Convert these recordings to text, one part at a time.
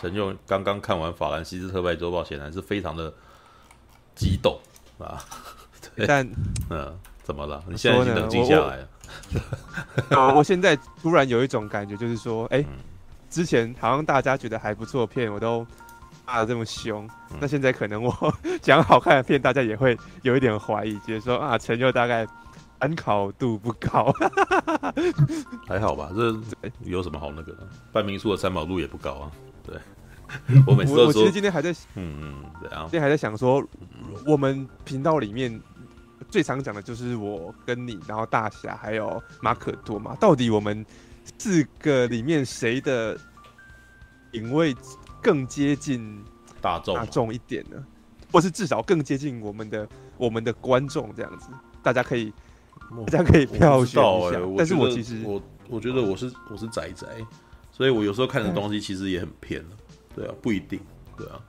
陈佑刚刚看完《法兰西斯特派周报》，显然是非常的激动啊。但 嗯，怎么了？你现在已经冷静下来了。我，我现在突然有一种感觉，就是说，哎、欸，之前好像大家觉得还不错的片，我都骂的这么凶，那现在可能我讲好看的片，大家也会有一点怀疑，觉得说啊，陈佑大概参考度不高。还好吧，这有什么好那个的？半民宿的参考度也不高啊。对，我每次都说，我其实今天还在，嗯嗯，这样，今天还在想说，我们频道里面。最常讲的就是我跟你，然后大侠还有马可多嘛。到底我们四个里面谁的品味更接近大众大众一点呢？或是至少更接近我们的我们的观众这样子？大家可以大家可以票选一下。但是我其实我我觉得我是我是宅宅，所以我有时候看的东西其实也很偏，对啊，不一定，对啊，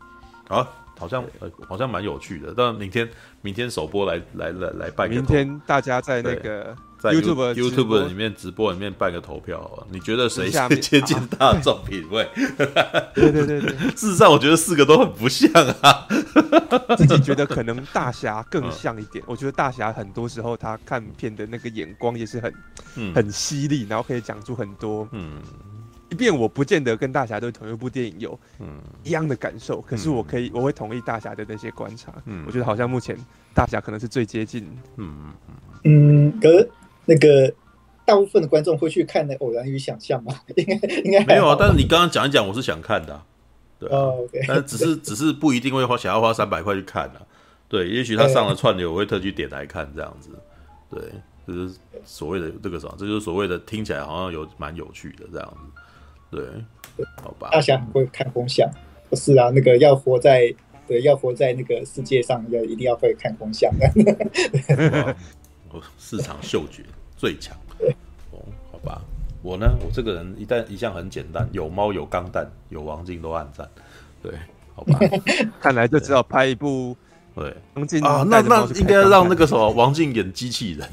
好。好像呃，好像蛮有趣的。但明天明天首播来来来来拜个。明天大家在那个在 YouTube YouTube 里面直播里面办个投票？你觉得谁 接近大众品味？对对对对。事实上，我觉得四个都很不像啊。自己觉得可能大侠更像一点。我觉得大侠很多时候他看片的那个眼光也是很很犀利，然后可以讲出很多嗯。即便我不见得跟大侠对同一部电影有嗯一样的感受，嗯、可是我可以我会同意大侠的那些观察。嗯，我觉得好像目前大侠可能是最接近。嗯嗯，可是那个大部分的观众会去看那《偶然与想象》吗？应该应该没有啊。但是你刚刚讲一讲，我是想看的、啊。对啊，oh, okay. 但只是 只是不一定会花想要花三百块去看的、啊。对，也许他上了串流，我会特去点来看这样子。对，就是所谓的这个什么，这就是所谓的听起来好像有蛮有趣的这样子。对，好吧。大侠很会看风向，不是啊？那个要活在对，要活在那个世界上，要一定要会看风向的。我 市场嗅觉最强。哦，好吧。我呢，我这个人一旦一向很简单，有猫有钢弹有王静都暗赞。对，好吧。看来就只好拍一部。对，王静啊，那那应该让那个什么王静演机器人。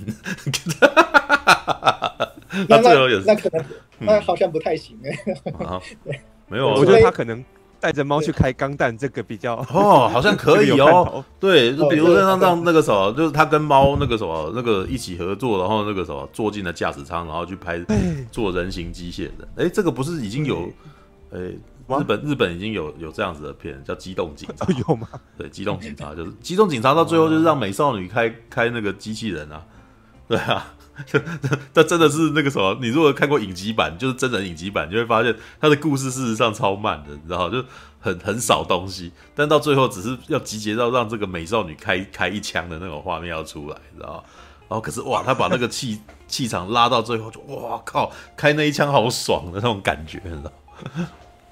那最后也是，那可能，那好像不太行哎。啊，没有，我觉得他可能带着猫去开钢弹，这个比较哦，好像可以哦。对，就比如说让让那个什么，就是他跟猫那个什么那个一起合作，然后那个什么坐进了驾驶舱，然后去拍做人形机械人。哎，这个不是已经有？哎，日本日本已经有有这样子的片叫《机动警察》有吗？对，《机动警察》就是《机动警察》到最后就是让美少女开开那个机器人啊，对啊。这真的是那个什么？你如果看过影集版，就是真人影集版，你就会发现他的故事事实上超慢的，你知道就很很少东西，但到最后只是要集结到让这个美少女开开一枪的那种画面要出来，你知道然后可是哇，他把那个气气场拉到最后就，哇靠，开那一枪好爽的那种感觉，你知道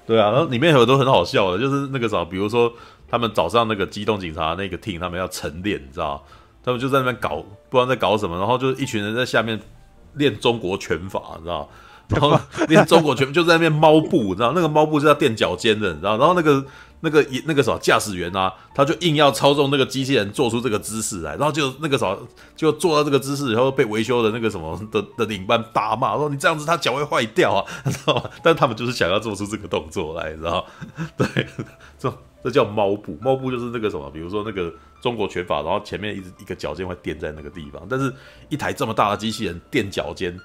对啊，然后里面很多很好笑的，就是那个什么，比如说他们早上那个机动警察那个 team，他们要晨练，你知道他们就在那边搞，不知道在搞什么，然后就一群人在下面练中国拳法，你知道？然后练中国拳就在那边猫步，你知道？那个猫步是要垫脚尖的，你知道？然后那个那个那个什么驾驶员啊，他就硬要操纵那个机器人做出这个姿势来，然后就那个什么就做到这个姿势，然后被维修的那个什么的的领班大骂说：“你这样子他脚会坏掉啊！”你知道吗？但他们就是想要做出这个动作来，你知道？对，这这叫猫步，猫步就是那个什么，比如说那个。中国拳法，然后前面一直一个脚尖会垫在那个地方，但是一台这么大的机器人垫脚尖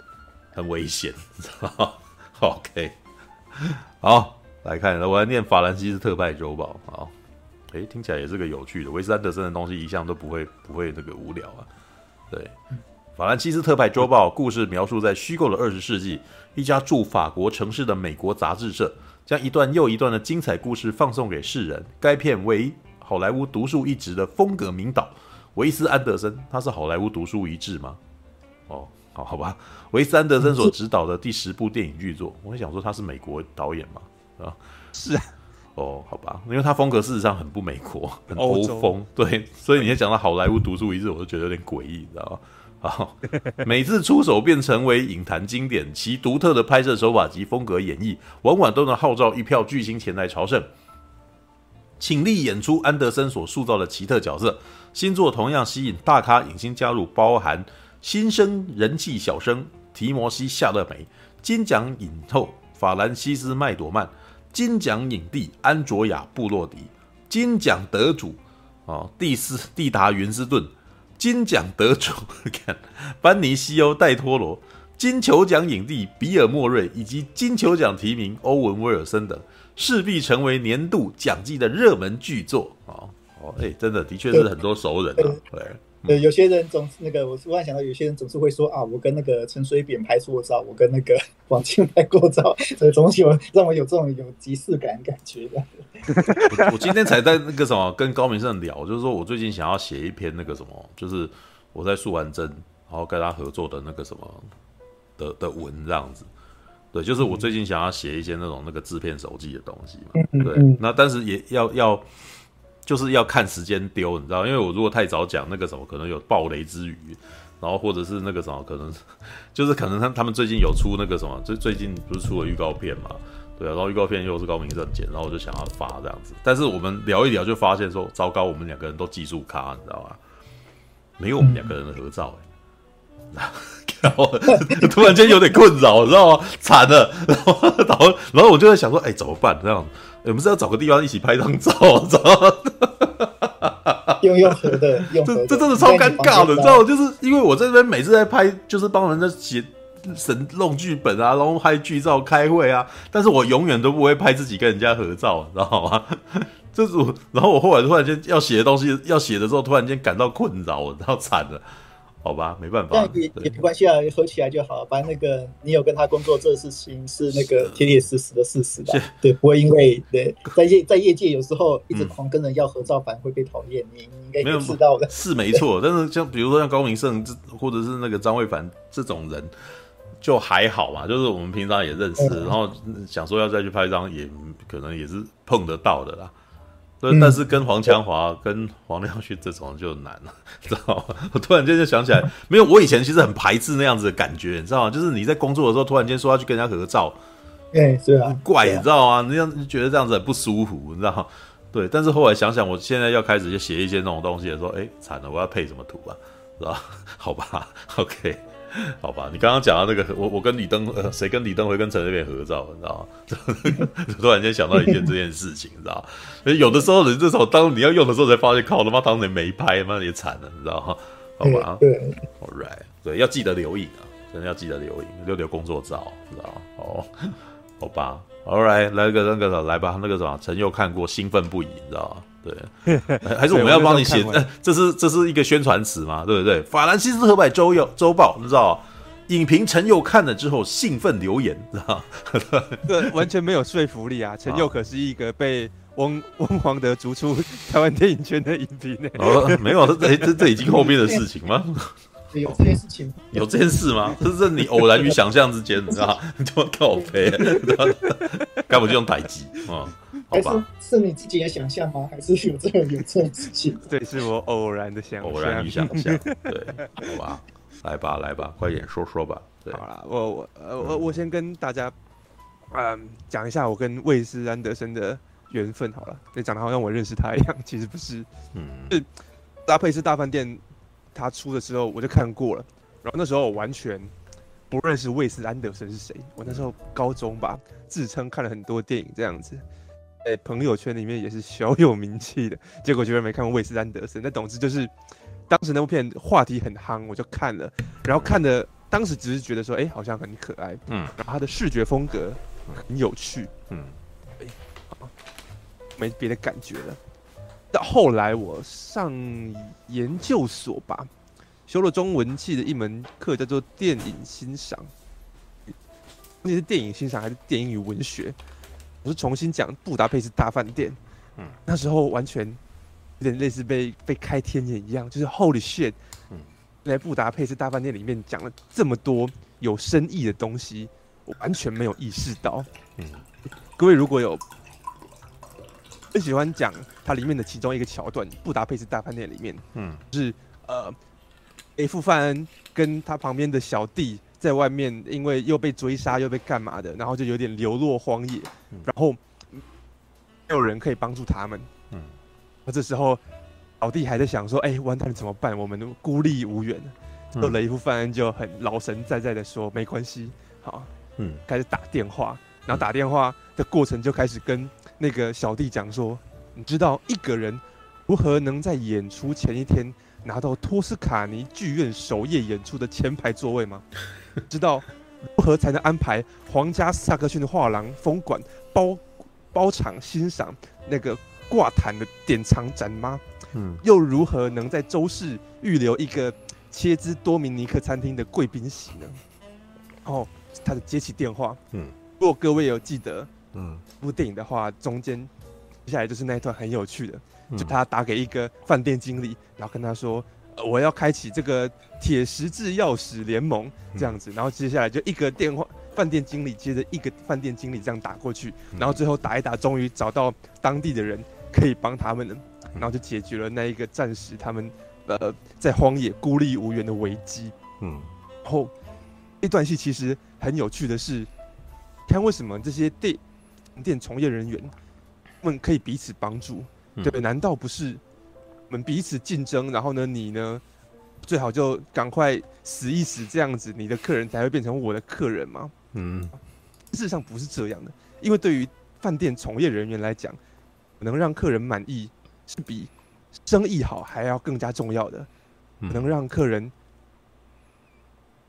很危险，知道吗？OK，好，来看，我来念法兰西斯特派周报。好，诶，听起来也是个有趣的。韦斯安德森的东西一向都不会不会那个无聊啊。对，法兰西斯特派周报故事描述在虚构的二十世纪，一家驻法国城市的美国杂志社将一段又一段的精彩故事放送给世人。该片为。好莱坞独树一帜的风格名导维斯安德森，他是好莱坞独树一帜吗？哦，好好吧，维斯安德森所执导的第十部电影巨作，我会想说他是美国导演嘛？啊，是啊，哦，好吧，因为他风格事实上很不美国，很欧风，对，所以你讲到好莱坞独树一帜，我就觉得有点诡异，你知道吗？每次出手便成为影坛经典，其独特的拍摄手法及风格演绎，往往都能号召一票巨星前来朝圣。倾力演出安德森所塑造的奇特角色，新作同样吸引大咖影星加入，包含新生人气小生提摩西·夏勒梅、金奖影后法兰西斯·麦朵曼、金奖影帝安卓雅·布洛迪，金奖得主啊，蒂斯蒂达·云斯顿，金奖得主 看班尼西欧·戴托罗，金球奖影帝比尔·莫瑞，以及金球奖提名欧文·威尔森等，势必成为年度奖季的热门巨作哦哦，哎，真的的确是很多熟人啊，对。对，有些人总是那个，我突然想到，有些人总是会说啊，我跟那个陈水扁拍过照，我跟那个王庆拍过照，所以总是有让我有这种有即视感感觉的。我 我今天才在那个什么跟高明胜聊，就是说我最近想要写一篇那个什么，就是我在素还真，然后跟他合作的那个什么的的文这样子。对，就是我最近想要写一些那种那个制片手记的东西嘛。对，那但是也要要。就是要看时间丢，你知道，因为我如果太早讲那个什么，可能有暴雷之余，然后或者是那个什么，可能就是可能他他们最近有出那个什么，最最近不是出了预告片嘛，对啊，然后预告片又是高明正剪，然后我就想要发这样子，但是我们聊一聊就发现说，糟糕，我们两个人都技术咖，你知道吗？没有我们两个人的合照，然后 突然间有点困扰，你知道吗？惨了，然后然后然后我就在想说，哎，怎么办？这样。我们是要找个地方一起拍张照，知道吗？用用合的，用这这真的超尴尬的，你知道吗？就是因为我在这边每次在拍，就是帮人家写神弄剧本啊，然后拍剧照、开会啊，但是我永远都不会拍自己跟人家合照，你知道吗？这是，然后我后来突然间要写的东西，要写的时候，突然间感到困扰，然后惨了。好吧，没办法，但也也没关系啊，合起来就好。反正那个你有跟他工作，这事情是那个铁铁实实的事实吧？对，不会因为对在业在业界有时候一直狂跟人要合照，反而会被讨厌。你你应该也知道的，是没错。但是像比如说像高明胜这，或者是那个张卫凡这种人，就还好嘛。就是我们平常也认识，然后想说要再去拍张，也可能也是碰得到的啦。对，但是跟黄强华、跟黄亮旭这种就难了，知道吗？我突然间就想起来，没有，我以前其实很排斥那样子的感觉，你知道吗？就是你在工作的时候，突然间说要去跟人家合照，哎，是啊，怪，你知道吗？你这样觉得这样子很不舒服，你知道吗？对，但是后来想想，我现在要开始就写一些那种东西的时候，哎，惨了，我要配什么图啊？是吧？好吧，OK。好吧，你刚刚讲到那个，我我跟李登呃，谁跟李登辉跟陈水扁合照，你知道吗？突然间想到一件这件事情，你知道吗？有的时候人这种当你要用的时候才发现，靠他妈当年没拍，妈也惨了，你知道吗？好吧，对，All right，对，要记得留影啊，真的要记得留影，留留工作照，知道吗？哦，好吧，All right，来个那个来吧，那个什么，陈佑看过，兴奋不已，你知道吗？对，还是我们要帮你写？这是这是一个宣传词嘛？对不对？法兰西斯河畔周有周报，你知道？影评陈佑看了之后兴奋留言，知道？对，完全没有说服力啊！陈佑可是一个被翁翁黄德逐出 台湾电影圈的影评呢。哦，没有，这这这已经后面的事情吗？有这件事情？有这件事吗？这是你偶然与想象之间，你知道？你这么靠北，干嘛就用台机啊？还是是你自己的想象吗？还是有这个有这个事情？对，是我偶然的想象，偶然与想象。对，好吧，来吧，来吧，快点说说吧。对，好啦，我我呃我我先跟大家嗯讲一下我跟魏斯安德森的缘分好了。对，讲的好像我认识他一样，其实不是。嗯，是搭配是大饭店，他出的时候我就看过了，然后那时候我完全不认识魏斯安德森是谁。我那时候高中吧，自称看了很多电影这样子。在朋友圈里面也是小有名气的，结果居然没看过魏斯安德森。那总之就是，当时那部片话题很夯，我就看了，然后看的当时只是觉得说，哎、欸，好像很可爱，嗯，然后他的视觉风格很有趣，嗯，哎、欸，没别的感觉了。到后来我上研究所吧，修了中文系的一门课，叫做电影欣赏，那是电影欣赏还是电影与文学？我是重新讲《布达佩斯大饭店》，嗯，那时候完全有点类似被被开天眼一样，就是 Holy shit，嗯，在《布达佩斯大饭店》里面讲了这么多有深意的东西，我完全没有意识到。嗯，各位如果有很喜欢讲它里面的其中一个桥段，《布达佩斯大饭店》里面，嗯，就是呃，F 范恩跟他旁边的小弟。在外面，因为又被追杀，又被干嘛的，然后就有点流落荒野，嗯、然后没有人可以帮助他们。嗯，那这时候老弟还在想说：“哎、欸，完蛋了怎么办？我们都孤立无援。嗯”雷夫犯人就很老神在在的说：“没关系，好，嗯，开始打电话，然后打电话，嗯、的过程就开始跟那个小弟讲说：“你知道一个人如何能在演出前一天拿到托斯卡尼剧院首页演出的前排座位吗？知道如何才能安排皇家萨克逊的画廊风馆包包场欣赏那个挂毯的典藏展吗？嗯，又如何能在周四预留一个切兹多明尼克餐厅的贵宾席呢？”哦，他就接起电话，嗯，如果各位有记得。嗯，部电影的话，中间接下来就是那一段很有趣的，嗯、就他打给一个饭店经理，然后跟他说，呃、我要开启这个铁十字钥匙联盟这样子，嗯、然后接下来就一个电话，饭店经理接着一个饭店经理这样打过去，然后最后打一打，终于找到当地的人可以帮他们了，然后就解决了那一个暂时他们呃在荒野孤立无援的危机。嗯，然后一段戏其实很有趣的是，看为什么这些电店从业人员，们可以彼此帮助，嗯、对，难道不是我们彼此竞争？然后呢，你呢，最好就赶快死一死，这样子，你的客人才会变成我的客人吗？嗯，事实上不是这样的，因为对于饭店从业人员来讲，能让客人满意是比生意好还要更加重要的，嗯、能让客人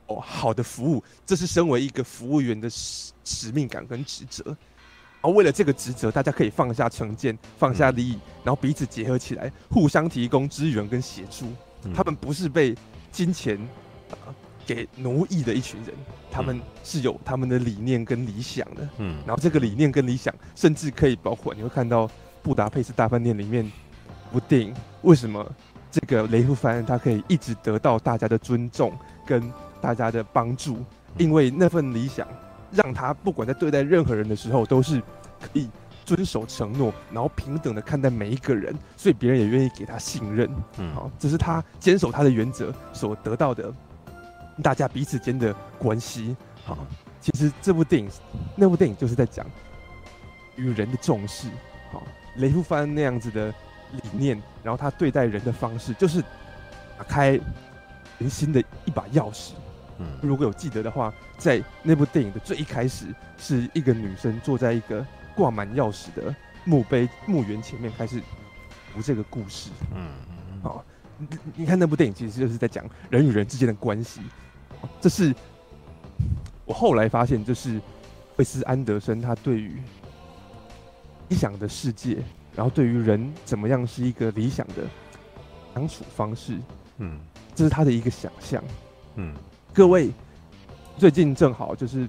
哦好的服务，这是身为一个服务员的使使命感跟职责。然后为了这个职责，大家可以放下成见，放下利益，然后彼此结合起来，互相提供支援跟协助。他们不是被金钱给奴役的一群人，他们是有他们的理念跟理想的。嗯，然后这个理念跟理想，甚至可以包括你会看到《布达佩斯大饭店》里面部电影，为什么这个雷夫凡他可以一直得到大家的尊重跟大家的帮助？因为那份理想。让他不管在对待任何人的时候，都是可以遵守承诺，然后平等的看待每一个人，所以别人也愿意给他信任。嗯，好，这是他坚守他的原则所得到的，大家彼此间的关系。好，其实这部电影，那部电影就是在讲与人的重视。好，雷夫帆那样子的理念，然后他对待人的方式，就是打开人心的一把钥匙。如果有记得的话，在那部电影的最一开始，是一个女生坐在一个挂满钥匙的墓碑墓园前面，开始读这个故事。嗯，好，你你看那部电影，其实就是在讲人与人之间的关系。这是我后来发现，就是惠斯安德森他对于理想的世界，然后对于人怎么样是一个理想的相处方式。嗯，这是他的一个想象。嗯。各位，最近正好就是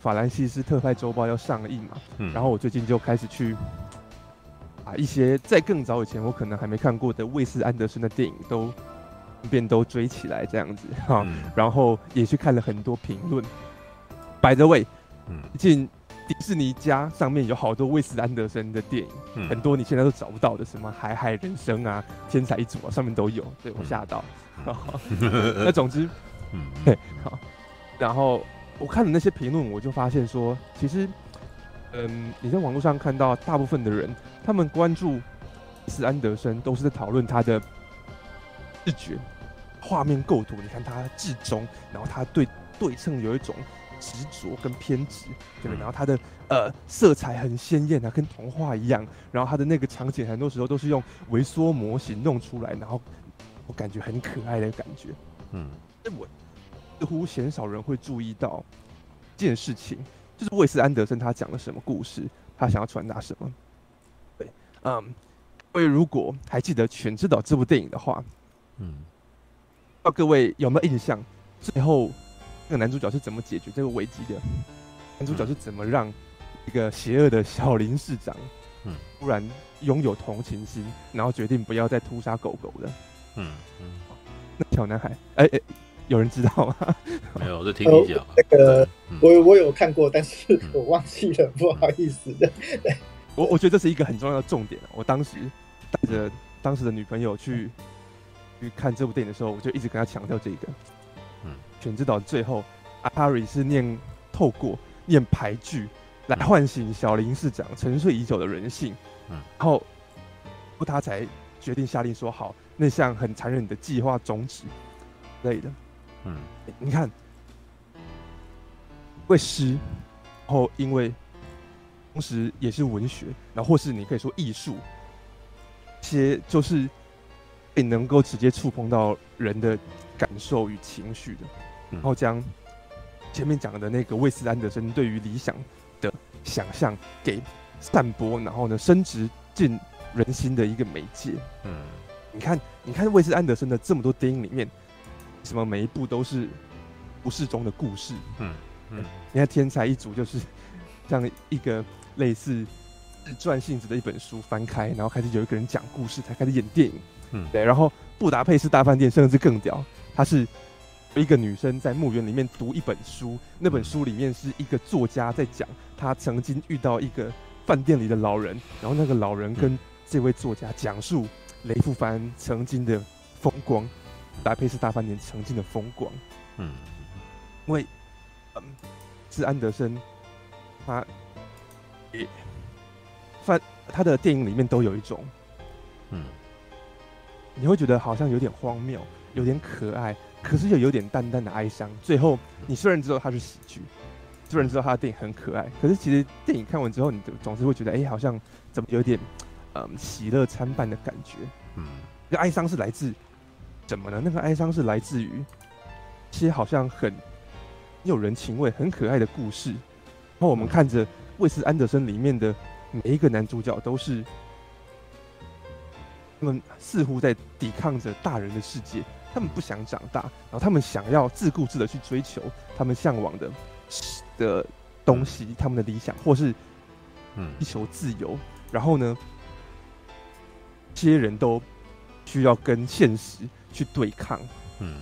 法兰西斯特派周报要上映嘛，嗯，然后我最近就开始去把一些在更早以前我可能还没看过的卫斯安德森的电影都便都追起来这样子 哈，嗯、然后也去看了很多评论。By the way，嗯，进迪士尼家上面有好多魏斯安德森的电影，嗯、很多你现在都找不到的，什么《海海人生》啊，《天才一族》啊，上面都有，对我吓到。那总之。嗯，对，好，然后我看了那些评论，我就发现说，其实，嗯，你在网络上看到大部分的人，他们关注斯安德森，都是在讨论他的视觉、画面构图。你看他至中，然后他对对称有一种执着跟偏执，对不对？然后他的呃色彩很鲜艳啊，跟童话一样。然后他的那个场景，很多时候都是用微缩模型弄出来，然后我感觉很可爱的感觉。嗯，我。似乎鲜少人会注意到这件事情，就是卫斯安德森他讲了什么故事，他想要传达什么。对，嗯，各位如果还记得《全知道》这部电影的话，嗯，不知道各位有没有印象？最后那个男主角是怎么解决这个危机的？男主角是怎么让一个邪恶的小林市长，嗯，突然拥有同情心，然后决定不要再屠杀狗狗的？嗯嗯，那小男孩，哎哎。有人知道吗？没有，我在听你讲。那个，我我有看过，但是 我忘记了，不好意思的。我我觉得这是一个很重要的重点。我当时带着当时的女朋友去去看这部电影的时候，我就一直跟她强调这个。嗯，全知道最后阿帕瑞是念透过念牌剧来唤醒小林市长沉睡已久的人性。嗯，然后他才决定下令说好那项很残忍的计划终止类的。嗯，你看，会诗，然后因为同时也是文学，然后或是你可以说艺术，些就是也能够直接触碰到人的感受与情绪的，然后将前面讲的那个魏斯安德森对于理想的想象给散播，然后呢，升值进人心的一个媒介。嗯，你看，你看魏斯安德森的这么多电影里面，什么每一部都是故事中的故事。嗯嗯，你看《天才一族》就是这样一个。类似自传性质的一本书，翻开，然后开始有一个人讲故事，才开始演电影。嗯，对。然后《布达佩斯大饭店》甚至更屌，它是一个女生在墓园里面读一本书，那本书里面是一个作家在讲他曾经遇到一个饭店里的老人，然后那个老人跟这位作家讲述雷富凡曾经的风光，布达佩斯大饭店曾经的风光。嗯，因为嗯，是安德森他也。范他的电影里面都有一种，嗯，你会觉得好像有点荒谬，有点可爱，可是又有点淡淡的哀伤。最后，你虽然知道他是喜剧，虽然知道他的电影很可爱，可是其实电影看完之后，你总是会觉得，哎、欸，好像怎么有点，嗯，喜乐参半的感觉。嗯，那个哀伤是来自怎么呢？那个哀伤是来自于一些好像很有人情味、很可爱的故事，然后我们看着。魏斯安德森里面的每一个男主角都是，他们似乎在抵抗着大人的世界，他们不想长大，然后他们想要自顾自的去追求他们向往的的东西，他们的理想，或是嗯，追求自由。然后呢，这些人都需要跟现实去对抗。嗯，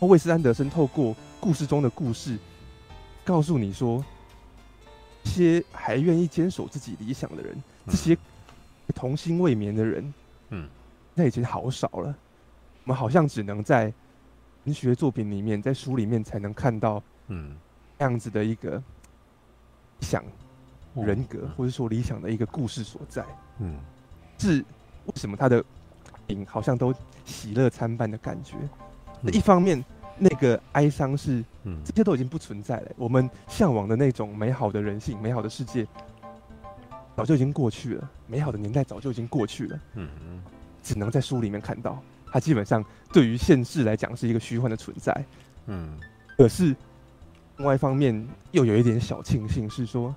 魏斯安德森透过故事中的故事，告诉你说。这些还愿意坚守自己理想的人，这些童心未眠的人，嗯，那已经好少了。我们好像只能在文学作品里面，在书里面才能看到，嗯，这样子的一个想人格，或者说理想的一个故事所在。嗯，是为什么他的影好像都喜乐参半的感觉？那一方面。那个哀伤是，嗯，这些都已经不存在了。我们向往的那种美好的人性、美好的世界，早就已经过去了。美好的年代早就已经过去了。嗯嗯，只能在书里面看到。它基本上对于现世来讲是一个虚幻的存在。嗯，可是另外一方面又有一点小庆幸，是说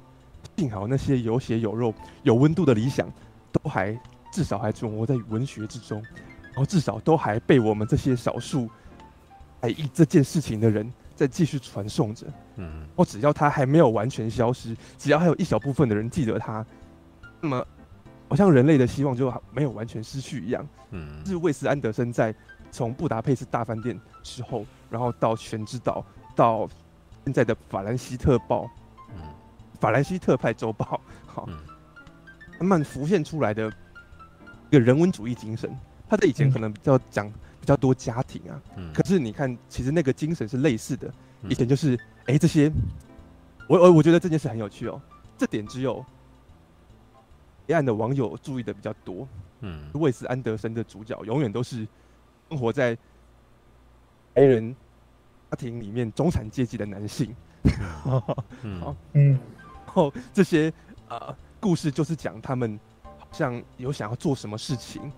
幸好那些有血有肉、有温度的理想，都还至少还存活在文学之中，然后至少都还被我们这些少数。哎，这件事情的人在继续传颂着，嗯，我只要他还没有完全消失，只要还有一小部分的人记得他，那么好像人类的希望就没有完全失去一样，嗯，是魏斯安德森在从布达佩斯大饭店之后，然后到全知道，到现在的法兰西特报，嗯，法兰西特派周报，好，慢慢浮现出来的一个人文主义精神，他在以前可能比较讲。比较多家庭啊，嗯、可是你看，其实那个精神是类似的。以前就是，哎、欸，这些，我我我觉得这件事很有趣哦。这点只有黑暗的网友注意的比较多。嗯，卫斯安德森的主角永远都是生活在黑人家庭里面中产阶级的男性。嗯，好，嗯，然后这些呃故事就是讲他们好像有想要做什么事情。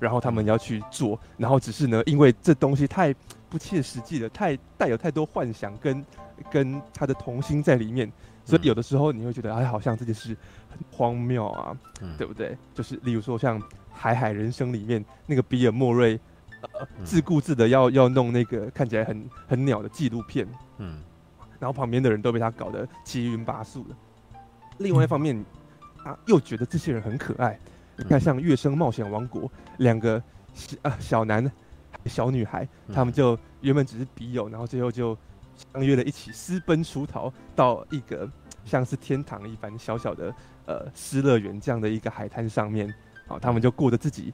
然后他们要去做，然后只是呢，因为这东西太不切实际了，太带有太多幻想跟跟他的童心在里面，所以有的时候你会觉得，哎，好像这件事很荒谬啊，嗯、对不对？就是例如说像《海海人生》里面那个比尔莫瑞，呃，自顾自的要要弄那个看起来很很鸟的纪录片，嗯，然后旁边的人都被他搞得七晕八素的。另外一方面，他又觉得这些人很可爱。你看，像《月升冒险王国》两个小啊小男小女孩，他们就原本只是笔友，然后最后就相约了一起私奔出逃到一个像是天堂一般小小的呃失乐园这样的一个海滩上面，好，他们就过着自己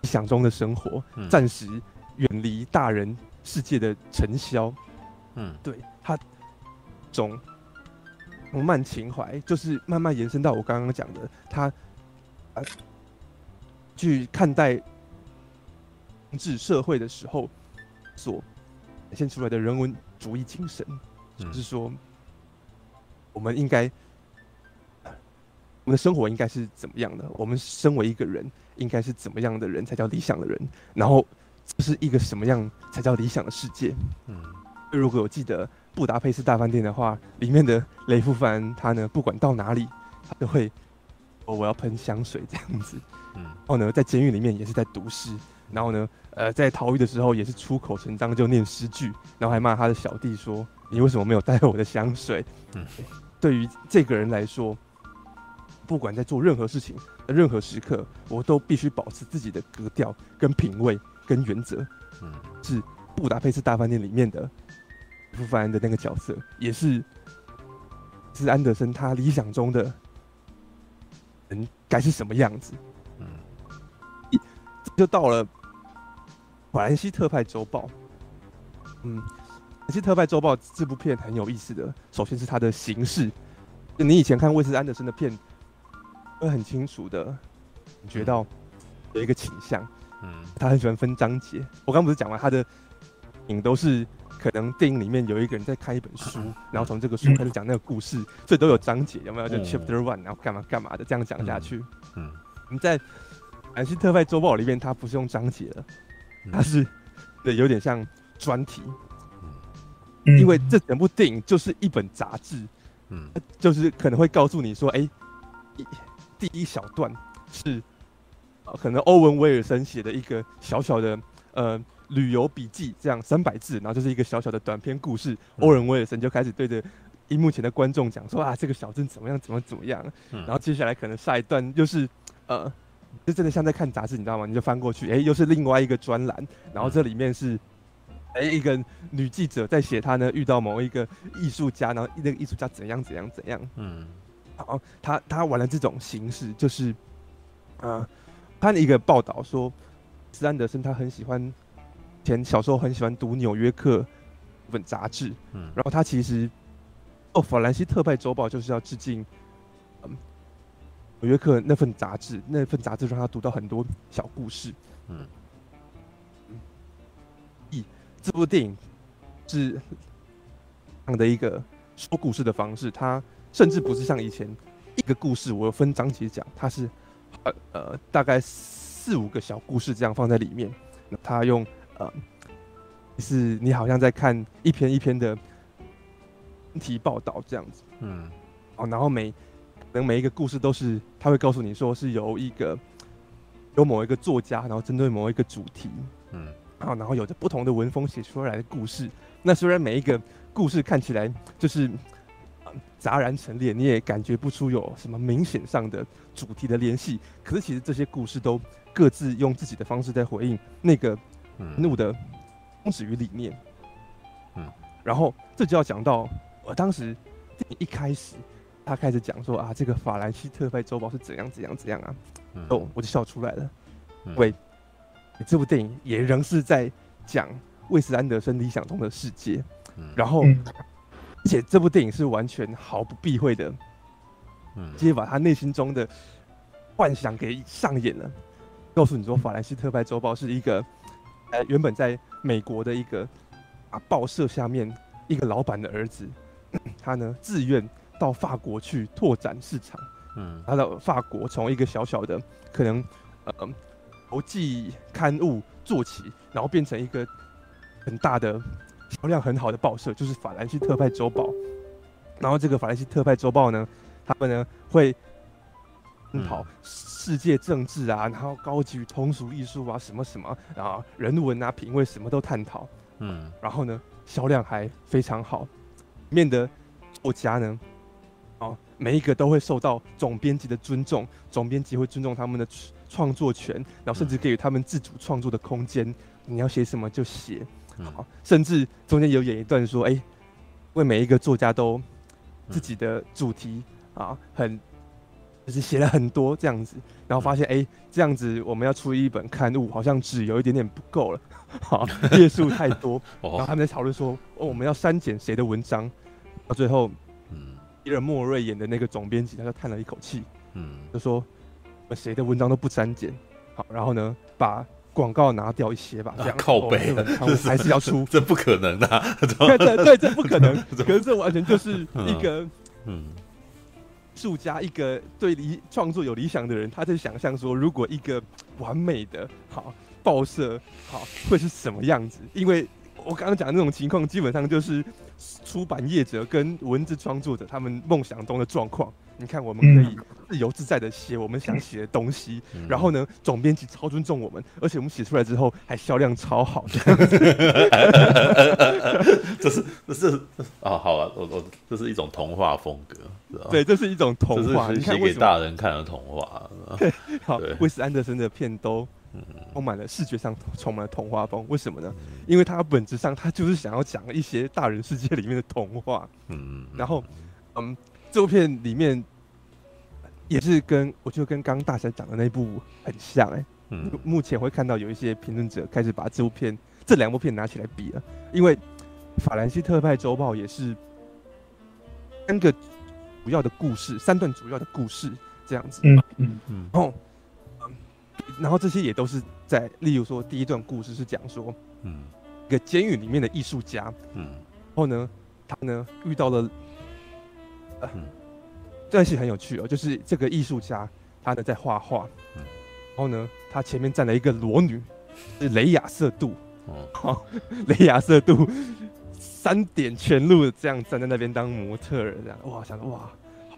理想中的生活，暂时远离大人世界的尘嚣。嗯，对他种浪漫情怀，就是慢慢延伸到我刚刚讲的他啊。去看待统治社会的时候，所展现出来的人文主义精神，就是说，我们应该我们的生活应该是怎么样的？我们身为一个人，应该是怎么样的人才叫理想的人？然后是一个什么样才叫理想的世界？嗯，如果我记得《布达佩斯大饭店》的话，里面的雷夫凡他呢，不管到哪里，他都会哦，我要喷香水这样子。嗯，然后呢，在监狱里面也是在读诗，然后呢，呃，在逃狱的时候也是出口成章就念诗句，然后还骂他的小弟说：“你为什么没有带我的香水？”嗯，对于这个人来说。不管在做任何事情，任何时刻，我都必须保持自己的格调、跟品味、跟原则。嗯，是《布达佩斯大饭店》里面的雷夫凡的那个角色，也是是安德森他理想中的人该是什么样子。嗯，就到了《法兰西特派周报》。嗯，《法兰西特派周报》这部片很有意思的，首先是它的形式。你以前看魏斯安德森的片。会很清楚的感觉到有一个倾向，嗯，他很喜欢分章节。我刚不是讲完他的影都是可能电影里面有一个人在看一本书，然后从这个书开始讲那个故事，所以都有章节，有没有？就 Chapter One，然后干嘛干嘛的这样讲下去。嗯，我们在《兰西特派周报》里面，它不是用章节了，它是对有点像专题，嗯，因为这整部电影就是一本杂志，嗯，就是可能会告诉你说，哎。第一小段是，呃，可能欧文威尔森写的一个小小的呃旅游笔记，这样三百字，然后就是一个小小的短篇故事。欧文威尔森就开始对着荧幕前的观众讲说啊，这个小镇怎么样，怎么怎么样。然后接下来可能下一段又是呃，就真的像在看杂志，你知道吗？你就翻过去，哎，又是另外一个专栏，然后这里面是哎一个女记者在写她呢遇到某一个艺术家，然后那个艺术家怎样怎样怎样。嗯。好，他他玩了这种形式，就是，呃，看了一个报道说，斯安德森他很喜欢，前小时候很喜欢读《纽约客》这本杂志，嗯，然后他其实，哦，《法兰西特派周报》就是要致敬，嗯，《纽约客》那份杂志，那份杂志让他读到很多小故事，嗯，一这部电影是这样的一个说故事的方式，它。甚至不是像以前一个故事，我分章节讲，它是呃呃大概四五个小故事这样放在里面。那他用呃是你好像在看一篇一篇的题报道这样子，嗯，哦，然后每可能每一个故事都是他会告诉你说是由一个由某一个作家，然后针对某一个主题，嗯，然后然后有着不同的文风写出来的故事。那虽然每一个故事看起来就是。杂然陈列，你也感觉不出有什么明显上的主题的联系。可是其实这些故事都各自用自己的方式在回应那个怒的宗旨与理念。嗯，然后这就要讲到我当时电影一开始他开始讲说啊，这个法兰西特派周报是怎样怎样怎样啊，哦，我就笑出来了。喂，这部电影也仍是在讲魏斯安德森理想中的世界，然后。而且这部电影是完全毫不避讳的，嗯，直接把他内心中的幻想给上演了，告诉你说，《法兰西特派周报》是一个，呃，原本在美国的一个啊报社下面一个老板的儿子，他呢自愿到法国去拓展市场，嗯，他到法国从一个小小的可能呃国际刊物做起，然后变成一个很大的。销量很好的报社就是法兰西特派周报，然后这个法兰西特派周报呢，他们呢会探讨世界政治啊，然后高级通俗艺术啊，什么什么，然后人文啊，品味什么都探讨，嗯，然后呢销量还非常好，里面的作家呢，哦，每一个都会受到总编辑的尊重，总编辑会尊重他们的创作权，然后甚至给予他们自主创作的空间，你要写什么就写。好，甚至中间有演一段说，哎、欸，为每一个作家都自己的主题啊，很就是写了很多这样子，然后发现哎、欸，这样子我们要出一本刊物，好像纸有一点点不够了，好，页数太多，然后他们在讨论说，哦，我们要删减谁的文章，到最后，嗯，伊尔莫瑞演的那个总编辑他就叹了一口气，嗯，就说，谁的文章都不删减，好，然后呢，把。广告拿掉一些吧，这样、啊、靠背、哦、还是要出，这不可能的、啊。对对对，这不可能。可是这完全就是一个，嗯，住家一个对理创作有理想的人，他在想象说，如果一个完美的好报社好会是什么样子？因为我刚刚讲的那种情况，基本上就是出版业者跟文字创作者他们梦想中的状况。你看，我们可以自由自在的写我们想写的东西，嗯、然后呢，总编辑超尊重我们，而且我们写出来之后还销量超好。这是这是啊，好了，我我这是一种童话风格，对，这是一种童话，你写给大人看的童话。对，好，威斯安德森的片都充满了视觉上充满了童话风，为什么呢？因为它本质上它就是想要讲一些大人世界里面的童话。嗯，然后嗯。这部片里面也是跟我觉得跟刚刚大侠讲的那部很像哎、欸，嗯，目前会看到有一些评论者开始把这部片这两部片拿起来比了，因为法兰西特派周报也是三个主要的故事，三段主要的故事这样子，嗯嗯嗯，然后然后这些也都是在，例如说第一段故事是讲说，嗯，一个监狱里面的艺术家，嗯，然后呢，他呢遇到了。嗯，这段戏很有趣哦，就是这个艺术家，他呢在画画，嗯，然后呢，他前面站了一个裸女，是雷亚瑟杜，哦，好，雷亚瑟杜三点全露的这样站在那边当模特儿，这样。哇，想说哇，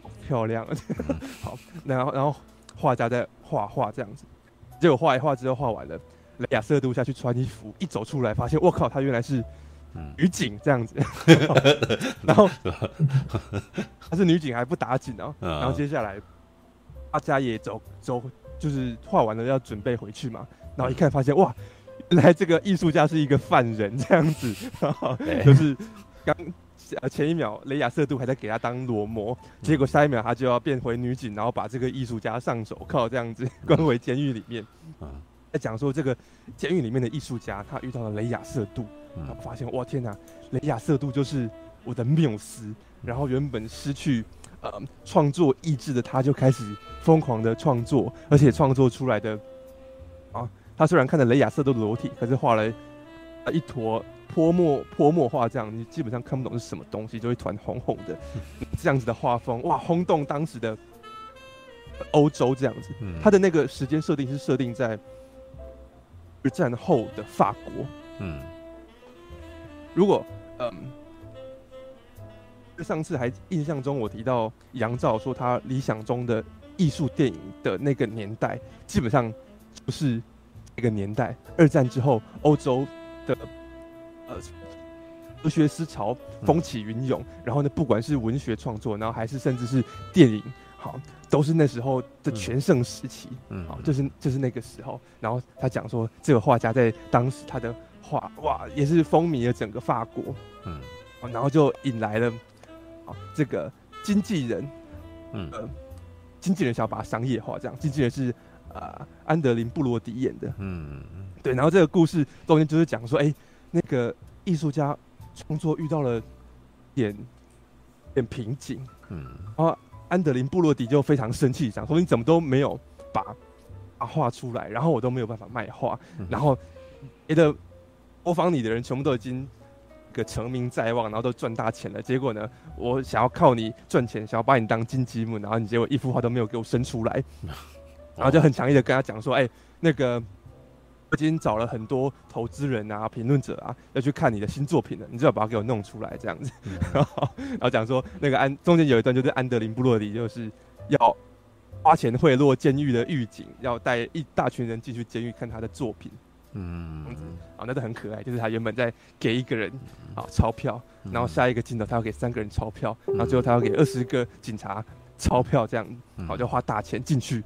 好漂亮，嗯、好，然后然后画家在画画这样子，结果画一画之后画完了，雷亚瑟都下去穿衣服，一走出来发现，我靠，他原来是。女警这样子，然后她是女警还不打紧哦，然后接下来大家也走走，就是画完了要准备回去嘛，然后一看发现哇，原来这个艺术家是一个犯人这样子，就是刚前一秒雷亚瑟度还在给他当裸模，结果下一秒他就要变回女警，然后把这个艺术家上手铐这样子 关回监狱里面，啊在讲说这个监狱里面的艺术家他遇到了雷亚瑟杜。然后发现，哇天哪，雷亚瑟度就是我的缪斯。然后原本失去呃创作意志的他，就开始疯狂的创作，而且创作出来的啊，他虽然看着雷亚瑟杜的裸体，可是画了一坨泼墨泼墨画，这样你基本上看不懂是什么东西，就一团红红的 这样子的画风，哇，轰动当时的欧洲这样子。他的那个时间设定是设定在二战后的法国，嗯。如果嗯，上次还印象中我提到杨照说他理想中的艺术电影的那个年代，基本上不是那个年代。二战之后，欧洲的呃哲学思潮风起云涌，然后呢，不管是文学创作，然后还是甚至是电影，好，都是那时候的全盛时期。嗯，好，就是就是那个时候。然后他讲说，这个画家在当时他的。画哇，也是风靡了整个法国，嗯，然后就引来了啊这个经纪人，嗯，呃、经纪人想要把它商业化，这样经纪人是啊、呃、安德林布罗迪演的，嗯对，然后这个故事中间就是讲说，哎、欸，那个艺术家创作遇到了点点瓶颈，嗯，然后安德林布洛迪就非常生气，想说你怎么都没有把啊画出来，然后我都没有办法卖画，嗯、然后别的。模仿你的人全部都已经个成名在望，然后都赚大钱了。结果呢，我想要靠你赚钱，想要把你当金鸡母，然后你结果一幅画都没有给我生出来，然后就很强烈的跟他讲说：“哎、欸，那个我已经找了很多投资人啊、评论者啊，要去看你的新作品了，你最好把它给我弄出来这样子。嗯” 然后然后讲说那个安中间有一段就是安德林布洛迪就是要花钱贿赂监狱的狱警，要带一大群人进去监狱看他的作品。嗯，啊，那都很可爱。就是他原本在给一个人啊钞票，然后下一个镜头他要给三个人钞票，然后最后他要给二十个警察钞票，这样，好就花大钱进去。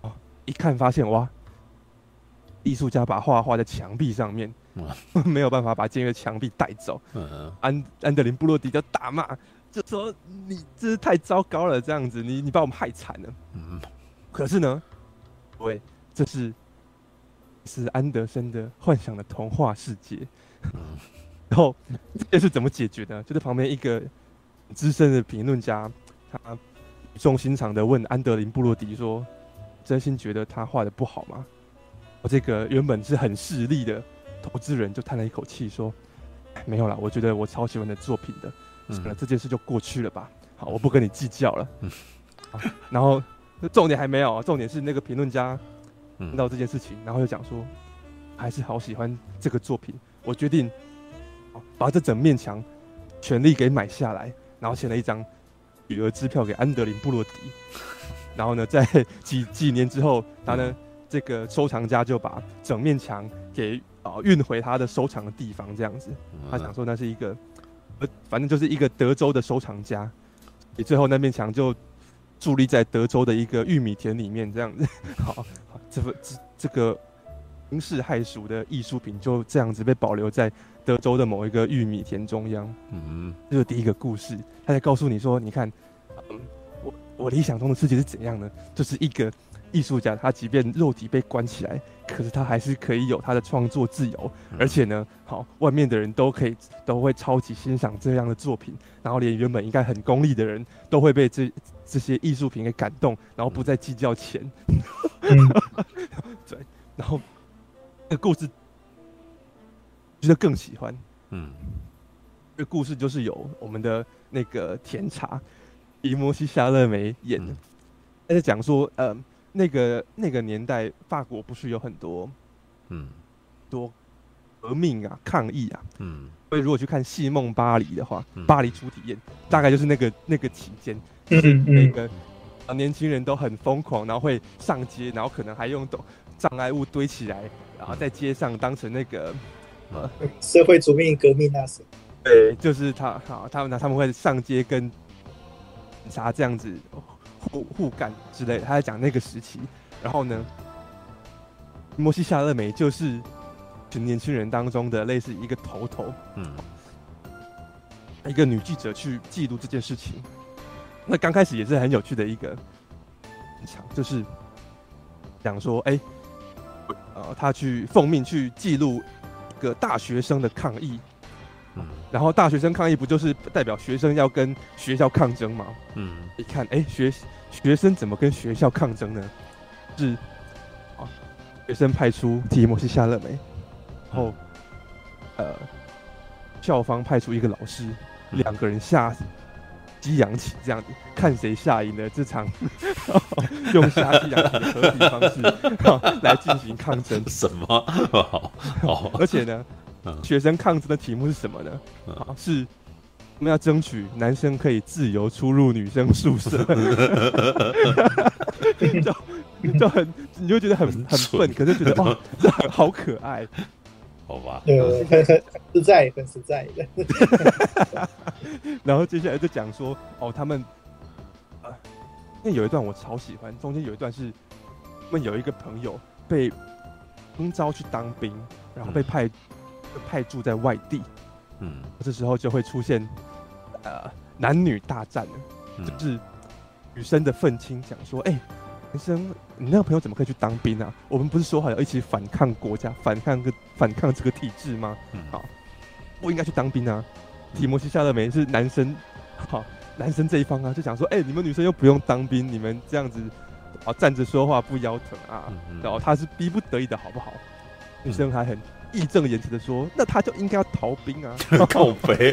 哦，一看发现哇，艺术家把画画在墙壁上面，没有办法把监狱的墙壁带走。安安德林布洛迪就大骂，就说你这是太糟糕了，这样子，你你把我们害惨了。嗯，可是呢，喂，这是。是安德森的幻想的童话世界，然后这是怎么解决的？就是旁边一个资深的评论家，他语重心长的问安德林布洛迪说：“真心觉得他画的不好吗？”我这个原本是很势利的投资人就叹了一口气说：“没有啦，我觉得我超喜欢的作品的，算了，这件事就过去了吧。好，我不跟你计较了。”嗯然后重点还没有，重点是那个评论家听到这件事情，然后就讲说，还是好喜欢这个作品，我决定把这整面墙全力给买下来，然后签了一张巨额支票给安德林布洛迪。然后呢，在几几年之后，他呢，这个收藏家就把整面墙给啊运回他的收藏的地方，这样子。他想说那是一个，呃，反正就是一个德州的收藏家。也最后那面墙就伫立在德州的一个玉米田里面，这样子。好，好，这个这这个惊世骇俗的艺术品就这样子被保留在德州的某一个玉米田中央。嗯，这是第一个故事，他在告诉你说，你看。我理想中的世界是怎样呢？就是一个艺术家，他即便肉体被关起来，可是他还是可以有他的创作自由，而且呢，好，外面的人都可以都会超级欣赏这样的作品，然后连原本应该很功利的人都会被这这些艺术品给感动，然后不再计较钱。嗯、对，然后这个故事觉得更喜欢。嗯，这个故事就是有我们的那个甜茶。伊摩西·夏勒梅演的，而且讲说，呃，那个那个年代，法国不是有很多，嗯，多革命啊、抗议啊，嗯，所以如果去看《戏梦巴黎》的话，嗯，巴黎初体验大概就是那个那个期间，就是那个啊年轻人都很疯狂，然后会上街，然后可能还用障碍物堆起来，然后在街上当成那个呃社会主义革命那时，对，就是他好，他们他们会上街跟。啥这样子互互干之类的，他在讲那个时期。然后呢，摩西夏勒梅就是群年轻人当中的类似一个头头，嗯，一个女记者去记录这件事情。那刚开始也是很有趣的一个，就是讲说，哎、欸，呃，他去奉命去记录一个大学生的抗议。然后大学生抗议不就是代表学生要跟学校抗争吗？嗯，一看，哎，学学生怎么跟学校抗争呢？是啊，学生派出提摩西夏勒梅，然后呃，校方派出一个老师，两个人下激扬棋这样子，看谁下赢了这场，用下激扬棋的合理方式 来进行抗争。什么？好，好，而且呢？学生抗争的题目是什么呢？啊，是我们要争取男生可以自由出入女生宿舍，就就很，你就觉得很很笨，可是觉得哇，这很好可爱，好吧？对，很很实在，很实在的。然后接下来就讲说，哦，他们啊，那有一段我超喜欢，中间有一段是他们有一个朋友被征召去当兵，然后被派。派驻在外地，嗯，这时候就会出现，呃，男女大战了，嗯、就是女生的愤青讲说，哎、欸，男生，你那个朋友怎么可以去当兵啊？我们不是说好要一起反抗国家，反抗个反抗这个体制吗？嗯，好，不应该去当兵啊。提摩西夏勒梅是男生，好，男生这一方啊，就讲说，哎、欸，你们女生又不用当兵，你们这样子啊站着说话不腰疼啊？然后他是逼不得已的好不好？女生还很。义正言辞的说：“那他就应该要逃兵啊！” 靠北，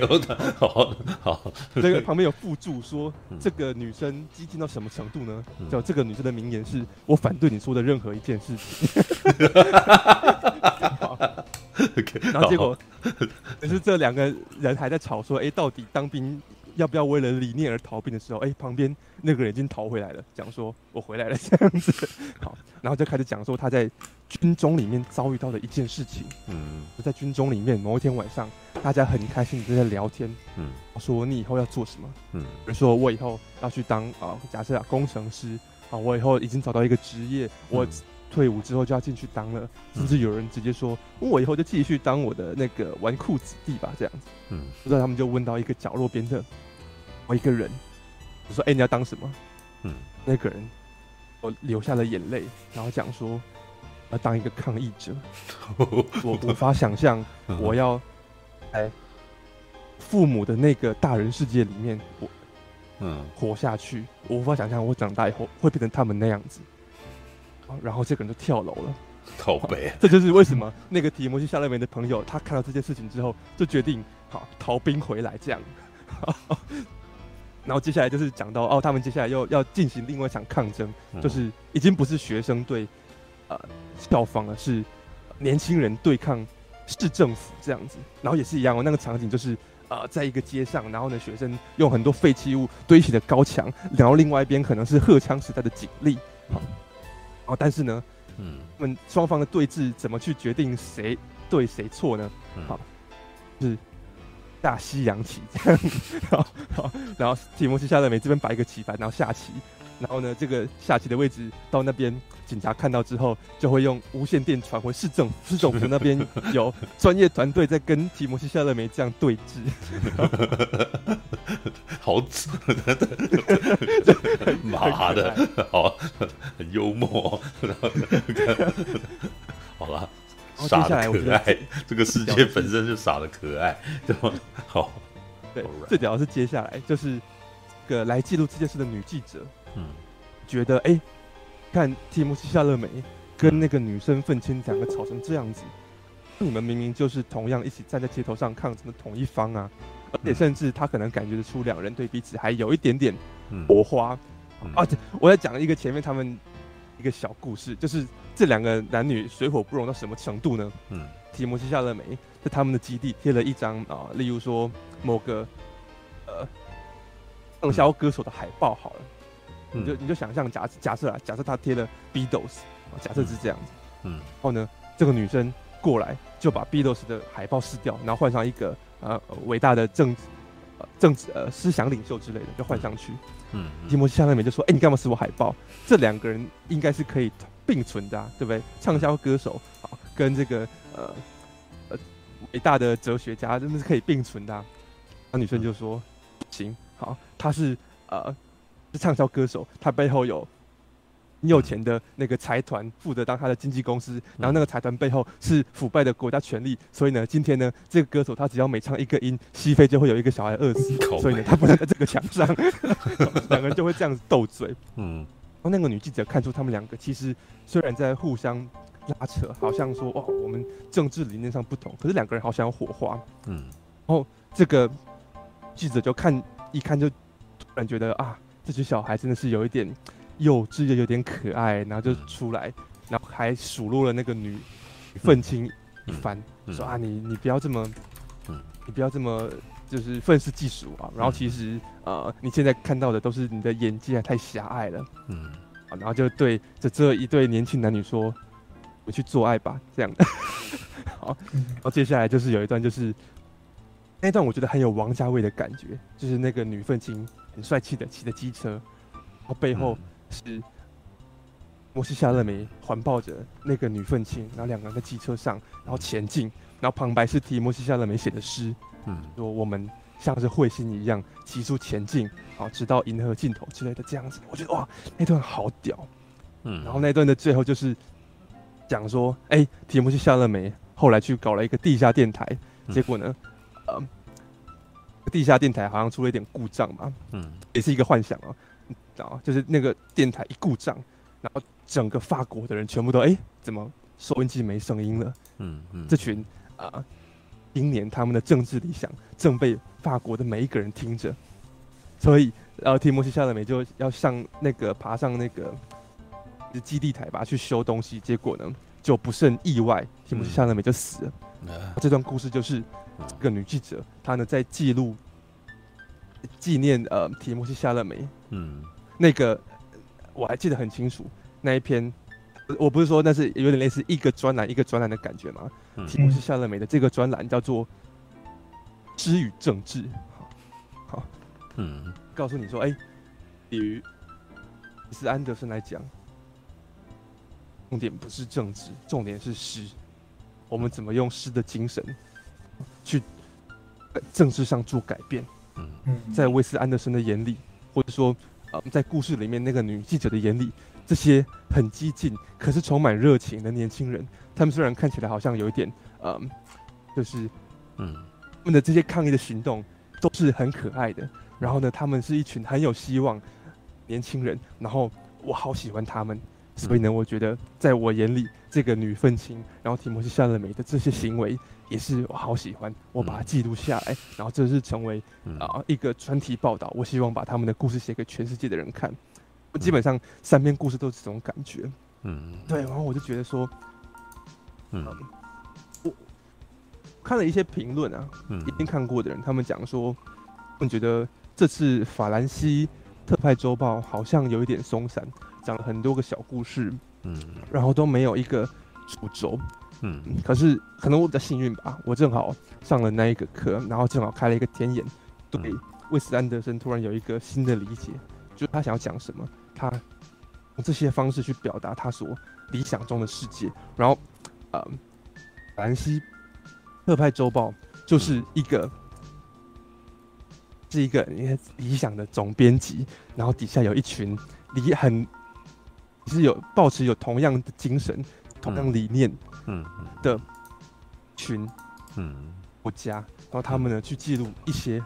好好。这个旁边有附注说，这个女生激进到什么程度呢？叫这个女生的名言是：“我反对你说的任何一件事情。”然后结果，可是这两个人还在吵说：“哎，到底当兵？”要不要为了理念而逃兵的时候，哎、欸，旁边那个人已经逃回来了，讲说我回来了这样子，好，然后就开始讲说他在军中里面遭遇到的一件事情。嗯，在军中里面某一天晚上，大家很开心的在聊天。嗯，说你以后要做什么？嗯，比如说我以后要去当啊，假设啊工程师啊，我以后已经找到一个职业，我退伍之后就要进去当了。甚至有人直接说，我以后就继续当我的那个纨绔子弟吧，这样子。嗯，不知道他们就问到一个角落边的。我一个人，我说：“哎、欸，你要当什么？”嗯，那个人，我流下了眼泪，然后讲说：“要当一个抗议者。”我无法想象，我要在父母的那个大人世界里面，我嗯活下去。我无法想象，我长大以后会变成他们那样子。然后这个人就跳楼了，靠北。这就是为什么那个提摩西夏勒梅的朋友，他看到这件事情之后，就决定好逃兵回来这样。然后接下来就是讲到哦，他们接下来又要进行另外一场抗争，就是已经不是学生对呃效仿的，是年轻人对抗市政府这样子。然后也是一样哦，那个场景就是呃在一个街上，然后呢学生用很多废弃物堆起的高墙，然后另外一边可能是荷枪时代的警力，好，然后但是呢，嗯，他们双方的对峙怎么去决定谁对谁错呢？好，是。大西洋棋这样，好，好，然后提摩西夏勒梅这边摆一个棋盘，然后下棋，然后呢，这个下棋的位置到那边，警察看到之后，就会用无线电传回市政府，市政府那边有专业团队在跟提摩西夏勒梅这样对峙。好扯，妈的，好，很幽默。好了。傻的可爱，这个世界本身就傻的可爱，对吗？好，对，最主要是接下来就是个来记录这件事的女记者，嗯，觉得哎、欸，看提摩西夏勒梅跟那个女生愤青两个吵成这样子，你们明明就是同样一起站在街头上抗争的同一方啊，而且甚至他可能感觉得出两人对彼此还有一点点火花，啊，我在讲一个前面他们一个小故事，就是。这两个男女水火不容到什么程度呢？嗯，提摩西夏勒梅在他们的基地贴了一张啊，例如说某个呃畅销歌手的海报好了，嗯、你就你就想象假假设啊，假设他贴了 Beatles，假设是这样子，嗯，然后呢，这个女生过来就把 Beatles 的海报撕掉，然后换上一个呃伟大的政治呃政治呃思想领袖之类的，就换上去，嗯，嗯提摩西夏勒梅就说：“哎，你干嘛撕我海报？”这两个人应该是可以。并存的、啊，对不对？畅销歌手，啊，跟这个呃呃伟大的哲学家，真的是可以并存的、啊。那女生就说：“行，好，他是呃是畅销歌手，他背后有很有钱的那个财团负责当他的经纪公司，然后那个财团背后是腐败的国家权力，所以呢，今天呢，这个歌手他只要每唱一个音，西非就会有一个小孩饿死，所以呢，他不能在这个墙上，两个人就会这样子斗嘴，嗯。”然后那个女记者看出他们两个其实虽然在互相拉扯，好像说哇，我们政治理念上不同，可是两个人好像有火花。嗯，然后这个记者就看一看，就突然觉得啊，这群小孩真的是有一点幼稚又有点可爱，然后就出来，然后还数落了那个女愤青一番，说啊，你你不要这么，你不要这么。就是愤世嫉俗啊，然后其实、嗯、呃，你现在看到的都是你的眼界还太狭隘了，嗯，啊，然后就对这这一对年轻男女说，我去做爱吧，这样。的，好，然后接下来就是有一段，就是那段我觉得很有王家卫的感觉，就是那个女愤青很帅气的骑着机车，然后背后是摩西夏勒梅环抱着那个女愤青，然后两个人在机车上，然后前进，然后旁白是提摩西夏勒梅写的诗。嗯，说我们像是彗星一样急速前进，啊，直到银河尽头之类的这样子，我觉得哇，那段好屌，嗯，然后那段的最后就是讲说，哎、欸，提摩西夏勒梅后来去搞了一个地下电台，结果呢，呃，地下电台好像出了一点故障嘛，嗯，也是一个幻想啊，啊，就是那个电台一故障，然后整个法国的人全部都哎、欸，怎么收音机没声音了？嗯嗯，这群啊。呃今年他们的政治理想正被法国的每一个人听着，所以然后提摩西夏勒梅就要上那个爬上那个基地台吧去修东西，结果呢就不慎意外，提摩西夏勒梅就死了。嗯、这段故事就是这个女记者她呢在记录纪念呃提摩西夏勒梅，嗯，那个我还记得很清楚那一篇。我不是说那是有点类似一个专栏一个专栏的感觉吗？嗯、提摩西夏乐梅的这个专栏叫做“诗与政治”。好，好，嗯，告诉你说，哎、欸，比于李斯安德森来讲，重点不是政治，重点是诗。我们怎么用诗的精神去在政治上做改变？嗯嗯，在威斯安德森的眼里，或者说呃，在故事里面那个女记者的眼里。这些很激进，可是充满热情的年轻人，他们虽然看起来好像有一点，嗯，就是，嗯，他们的这些抗议的行动都是很可爱的。然后呢，他们是一群很有希望年轻人。然后我好喜欢他们，所以呢，我觉得在我眼里，这个女愤青，然后提摩西·夏勒梅的这些行为，也是我好喜欢，我把它记录下来，然后这是成为啊一个专题报道。我希望把他们的故事写给全世界的人看。基本上三篇故事都是这种感觉。嗯，对，然后我就觉得说，嗯，我看了一些评论啊，一定看过的人，他们讲说，我觉得这次法兰西特派周报好像有一点松散。讲了很多个小故事，嗯，然后都没有一个主轴，嗯，可是可能我比较幸运吧，我正好上了那一个课，然后正好开了一个天眼，对魏斯安德森突然有一个新的理解，就是他想要讲什么，他用这些方式去表达他所理想中的世界，然后，呃，兰西特派周报就是一个是一个理想的总编辑，然后底下有一群理很。是有抱持有同样的精神、同样理念，嗯的群，嗯。国家，然后他们呢去记录一些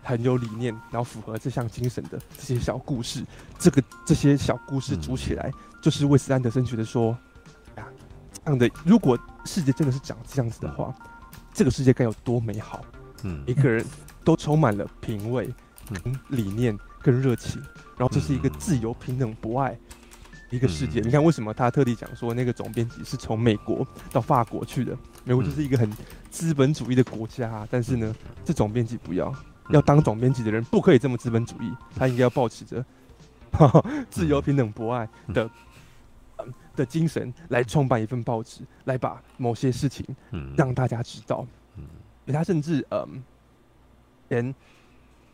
很有理念，然后符合这项精神的这些小故事。这个这些小故事组起来，就是魏斯安德森觉得说，啊，这样的如果世界真的是长这样子的话，这个世界该有多美好。嗯，一个人都充满了品味、跟理念、跟热情。然后这是一个自由、平等、博爱一个世界。你看，为什么他特地讲说那个总编辑是从美国到法国去的？美国就是一个很资本主义的国家啊，但是呢，这总编辑不要，要当总编辑的人不可以这么资本主义，他应该要保持着 自由、平等、博爱的的精神来创办一份报纸，来把某些事情让大家知道。他甚至嗯，连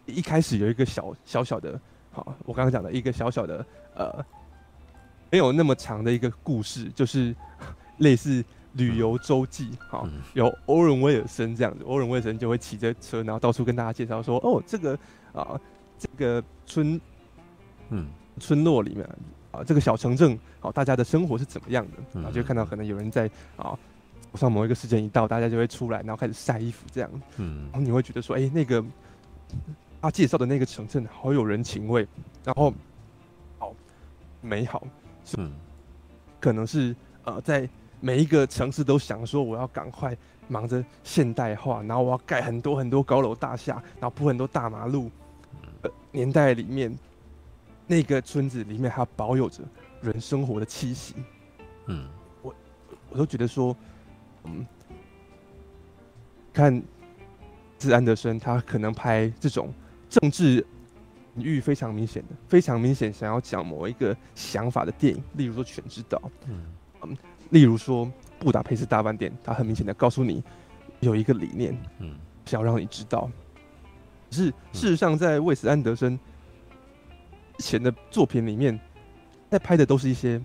一开始有一个小小小的。好，我刚刚讲的一个小小的呃，没有那么长的一个故事，就是 类似旅游周记。好，嗯、有欧仁威尔森这样子，欧仁威尔森就会骑着车，然后到处跟大家介绍说：“哦，这个啊，这个村，嗯，村落里面啊，这个小城镇，好，大家的生活是怎么样的？”然后就看到可能有人在啊，上某一个时间一到，大家就会出来，然后开始晒衣服这样。嗯，然后你会觉得说：“哎，那个。”他介绍的那个城镇好有人情味，然后好美好，嗯，可能是呃，在每一个城市都想说我要赶快忙着现代化，然后我要盖很多很多高楼大厦，然后铺很多大马路。呃，年代里面那个村子里面还保有着人生活的气息，嗯，我我都觉得说，嗯，看，是安德森他可能拍这种。政治隐喻非常明显的，非常明显想要讲某一个想法的电影，例如说《全知道》，嗯，嗯，例如说《布达佩斯大饭店》，他很明显的告诉你有一个理念，嗯，想要让你知道。是事实上，在魏斯安德森之前的作品里面，在拍的都是一些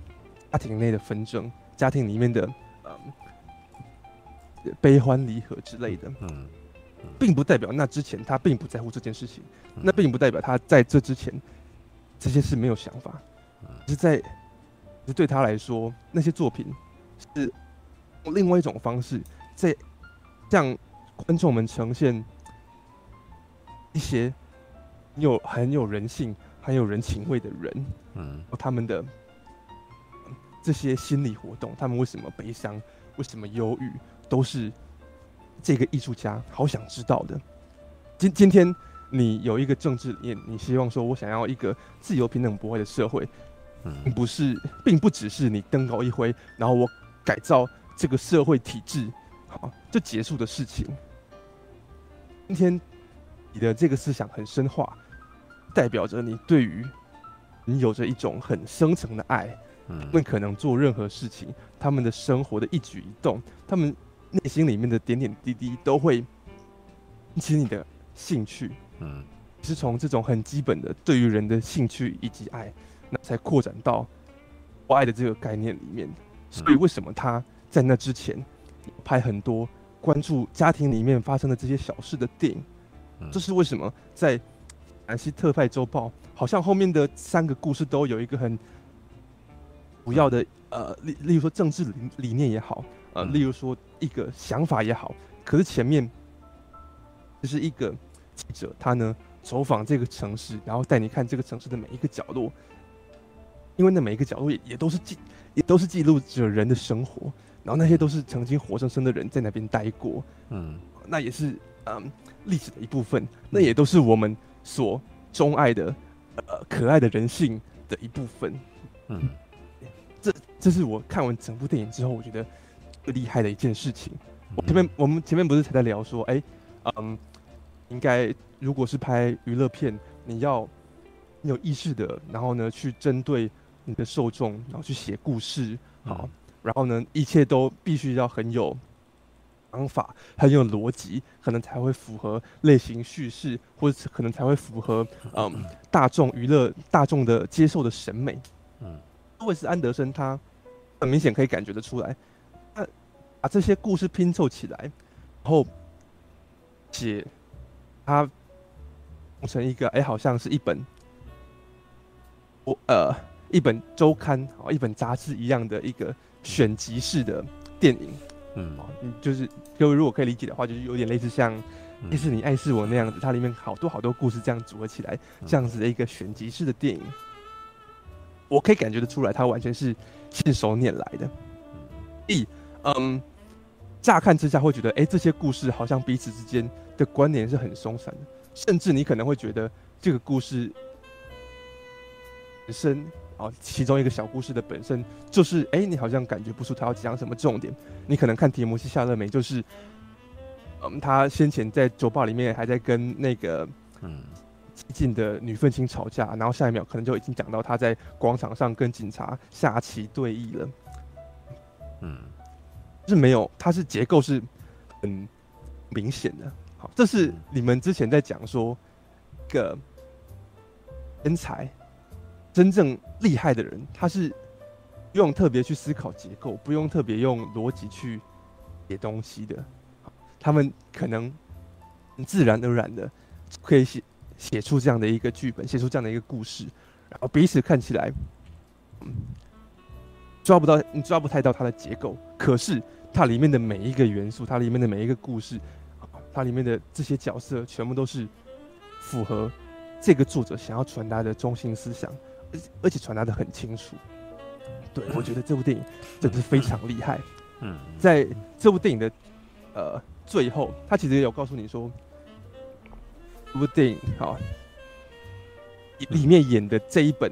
家庭内的纷争，家庭里面的嗯悲欢离合之类的，嗯。并不代表那之前他并不在乎这件事情，那并不代表他在这之前这些事没有想法，是在，是对他来说那些作品是用另外一种方式在向观众们呈现一些有很有人性、很有人情味的人，嗯，他们的这些心理活动，他们为什么悲伤，为什么忧郁，都是。这个艺术家好想知道的。今今天你有一个政治理念，你希望说，我想要一个自由、平等、博爱的社会，并不是，并不只是你登高一挥，然后我改造这个社会体制，好就结束的事情。今天你的这个思想很深化，代表着你对于你有着一种很深层的爱，嗯，那可能做任何事情，他们的生活的一举一动，他们。内心里面的点点滴滴都会引起你的兴趣，嗯，是从这种很基本的对于人的兴趣以及爱，那才扩展到我爱的这个概念里面。所以为什么他在那之前拍很多关注家庭里面发生的这些小事的电影？这是为什么在兰西特派周报好像后面的三个故事都有一个很主要的呃，例例如说政治理理念也好。呃，例如说一个想法也好，可是前面就是一个记者，他呢走访这个城市，然后带你看这个城市的每一个角落，因为那每一个角落也也都是记，也都是记录着人的生活，然后那些都是曾经活生生的人在那边待过，嗯，那也是嗯历史的一部分，那也都是我们所钟爱的呃可爱的人性的一部分，嗯，这这是我看完整部电影之后，我觉得最厉害的一件事情。我前面我们前面不是才在聊说，哎，嗯，应该如果是拍娱乐片，你要你有意识的，然后呢去针对。你的受众，然后去写故事，好，然后呢，一切都必须要很有方法，很有逻辑，可能才会符合类型叙事，或者可能才会符合 嗯大众娱乐大众的接受的审美。嗯，韦斯安德森他很明显可以感觉得出来，他把这些故事拼凑起来，然后写他成一个哎，好像是一本我呃。一本周刊啊，一本杂志一样的一个选集式的电影，嗯，就是各位如果可以理解的话，就是有点类似像《迪士尼爱是我》那样子，它里面好多好多故事这样组合起来，这样子的一个选集式的电影，我可以感觉得出来，它完全是信手拈来的。一，嗯，乍看之下会觉得，哎，这些故事好像彼此之间的关联是很松散的，甚至你可能会觉得这个故事本身。哦，其中一个小故事的本身就是，哎，你好像感觉不出他要讲什么重点。你可能看题目是·夏乐梅，就是，嗯，他先前在酒吧里面还在跟那个嗯激进的女愤青吵架，然后下一秒可能就已经讲到他在广场上跟警察下棋对弈了。嗯，是没有，它是结构是很明显的。好，这是你们之前在讲说个天才。真正厉害的人，他是不用特别去思考结构，不用特别用逻辑去写东西的。他们可能很自然而然的可以写写出这样的一个剧本，写出这样的一个故事，然后彼此看起来，嗯，抓不到，你抓不太到它的结构。可是它里面的每一个元素，它里面的每一个故事，它里面的这些角色，全部都是符合这个作者想要传达的中心思想。而而且传达的很清楚，对，我觉得这部电影真的是非常厉害。嗯，在这部电影的呃最后，他其实也有告诉你说，这部电影好，里面演的这一本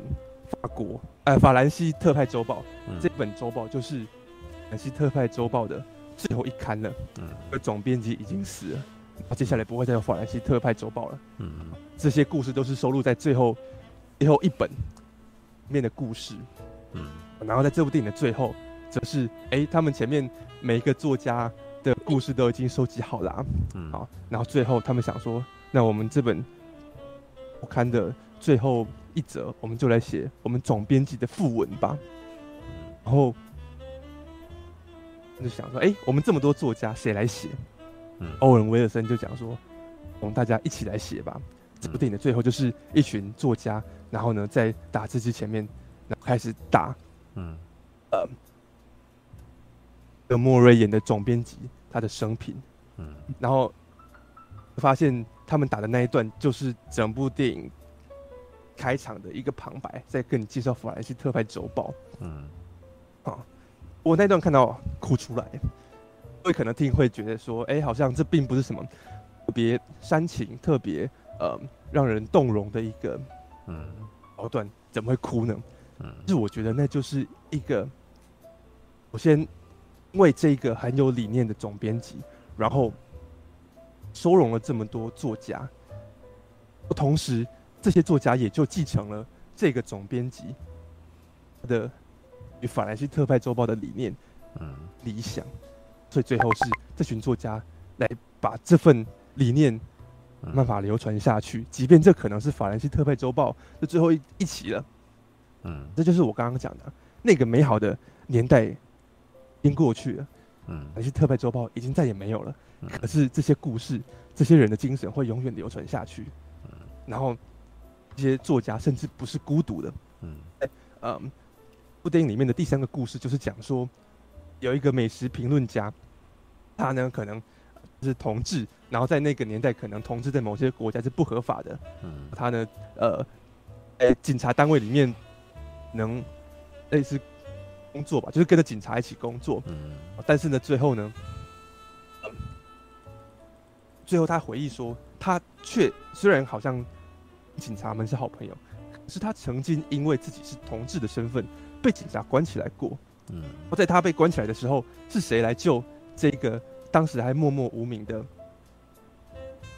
法国呃法兰西特派周报，这本周报就是法兰西特派周报的最后一刊了。嗯，而总编辑已经死了，接下来不会再有法兰西特派周报了。嗯，这些故事都是收录在最后最后一本。面的故事，嗯，然后在这部电影的最后，则是哎、欸，他们前面每一个作家的故事都已经收集好了，啊，嗯，好，然后最后他们想说，那我们这本我看的最后一则，我们就来写我们总编辑的副文吧，然后就想说，哎、欸，我们这么多作家，谁来写？嗯，欧文·威尔森就讲说，我们大家一起来写吧。这部电影的最后就是一群作家。然后呢，在打字机前面，然后开始打，嗯，呃，德莫瑞演的总编辑他的生平，嗯，然后发现他们打的那一段就是整部电影开场的一个旁白，在跟你介绍法兰西特派周报，嗯，啊，我那段看到哭出来，会可能听会觉得说，哎，好像这并不是什么特别煽情、特别呃让人动容的一个。嗯，桥段怎么会哭呢？嗯，是我觉得那就是一个，我先为这个很有理念的总编辑，然后收容了这么多作家，同时这些作家也就继承了这个总编辑的与法兰西特派周报的理念，嗯，理想，所以最后是这群作家来把这份理念。办法流传下去，即便这可能是法兰西特派周报的最后一一期了。嗯，这就是我刚刚讲的那个美好的年代已经过去了。嗯，法兰西特派周报已经再也没有了。可是这些故事，这些人的精神会永远流传下去。嗯，然后这些作家甚至不是孤独的。嗯，哎，嗯，部电影里面的第三个故事就是讲说，有一个美食评论家，他呢可能。是同志，然后在那个年代，可能同志在某些国家是不合法的。嗯，他呢，呃，欸、警察单位里面能类似工作吧，就是跟着警察一起工作。嗯，但是呢，最后呢，最后他回忆说，他却虽然好像警察们是好朋友，可是他曾经因为自己是同志的身份被警察关起来过。嗯，在他被关起来的时候，是谁来救这个当时还默默无名的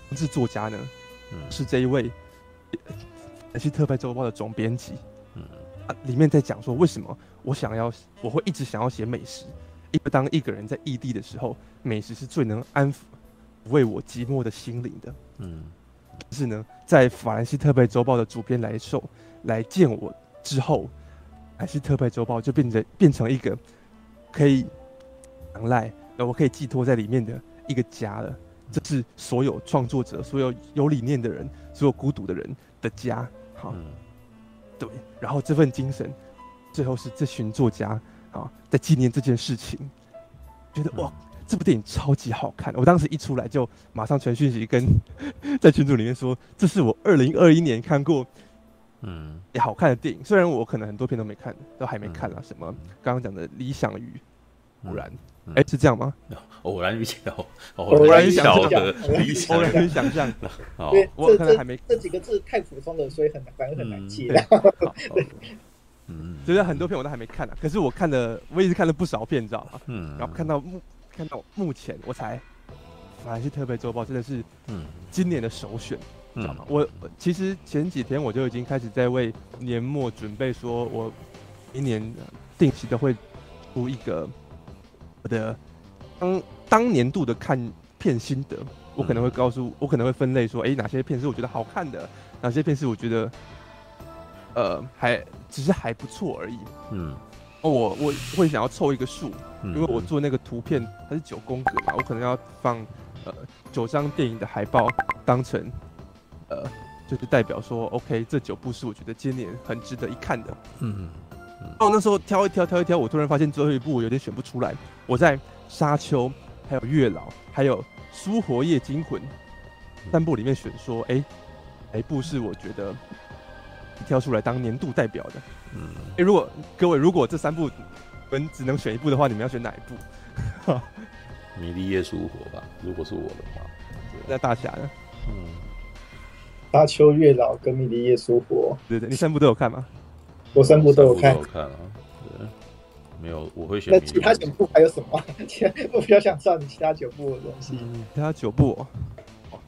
同志作家呢？嗯，是这一位。也是特派周报的总编辑，嗯，啊，里面在讲说为什么我想要，我会一直想要写美食，因为当一个人在异地的时候，美食是最能安抚为我寂寞的心灵的，嗯，但是呢，在法兰西特派周报的主编来受来见我之后，还是特派周报就变成变成一个可以仰赖，那我可以寄托在里面的一个家了，这是所有创作者、所有有理念的人、所有孤独的人的家。嗯，对，然后这份精神，最后是这群作家啊，在纪念这件事情，觉得哇，这部电影超级好看。我当时一出来就马上传讯息跟 在群组里面说，这是我二零二一年看过嗯也好看的电影。虽然我可能很多片都没看，都还没看啊，什么刚刚讲的理想与偶然。哎，是这样吗？偶然与巧，偶然与巧合，偶然与想象。哦，我可能还没这几个字太普通了，所以很难，反而很难记。嗯，所以很多片我都还没看呢。可是我看了，我也是看了不少片，你知道吗？嗯。然后看到目看到目前，我才法兰西特别周报真的是嗯今年的首选，知道吗？我其实前几天我就已经开始在为年末准备，说我明年定期的会出一个。我的当当年度的看片心得，我可能会告诉，我可能会分类说，哎、欸，哪些片是我觉得好看的，哪些片是我觉得，呃，还只是还不错而已。嗯，哦，我我会想要凑一个数，因为我做那个图片它是九宫格嘛，我可能要放呃九张电影的海报当成呃就是代表说，OK，这九部是我觉得今年很值得一看的。嗯。哦，那时候挑一挑，挑一挑，我突然发现最后一部我有点选不出来。我在《沙丘》、还有《月老》、还有《苏活夜惊魂》三部里面选，说，哎、欸，哪一部是我觉得挑出来当年度代表的？嗯，哎、欸，如果各位如果这三部你们只能选一部的话，你们要选哪一部？《迷离夜苏活》吧，如果是我的话。那大侠呢？嗯，《沙丘》、《月老》跟《迷离夜苏活》。对对，你三部都有看吗？我三部都有看，有看啊，对，没有，我会选。那其他九部还有什么？我比较想知道你其他九部的东西。嗯、其他九部、哦，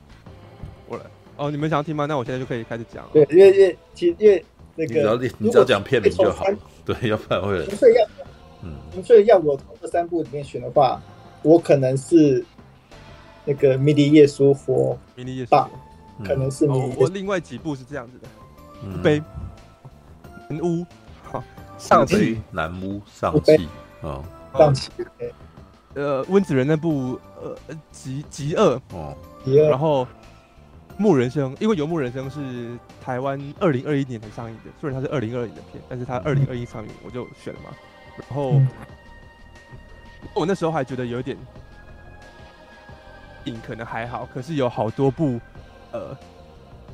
我来。哦，你们想要听吗？那我现在就可以开始讲。对，因为因为其实因为那个，你只要你只要讲片名就好。对，要不然会。所以要，嗯，所以要我从这三部里面选的话，我可能是那个《迷离夜苏活》，《迷离夜苏活》可能是迷、哦。我另外几部是这样子的，嗯、悲。南屋，好，上气，南屋，上气，啊，上气，呃，温子仁那部，呃，极极恶，哦，极恶，然后木人生，因为游牧人生是台湾二零二一年才上映的，虽然它是二零二零的片，但是它二零二一上映，我就选了嘛。然后我那时候还觉得有点影可能还好，可是有好多部，呃。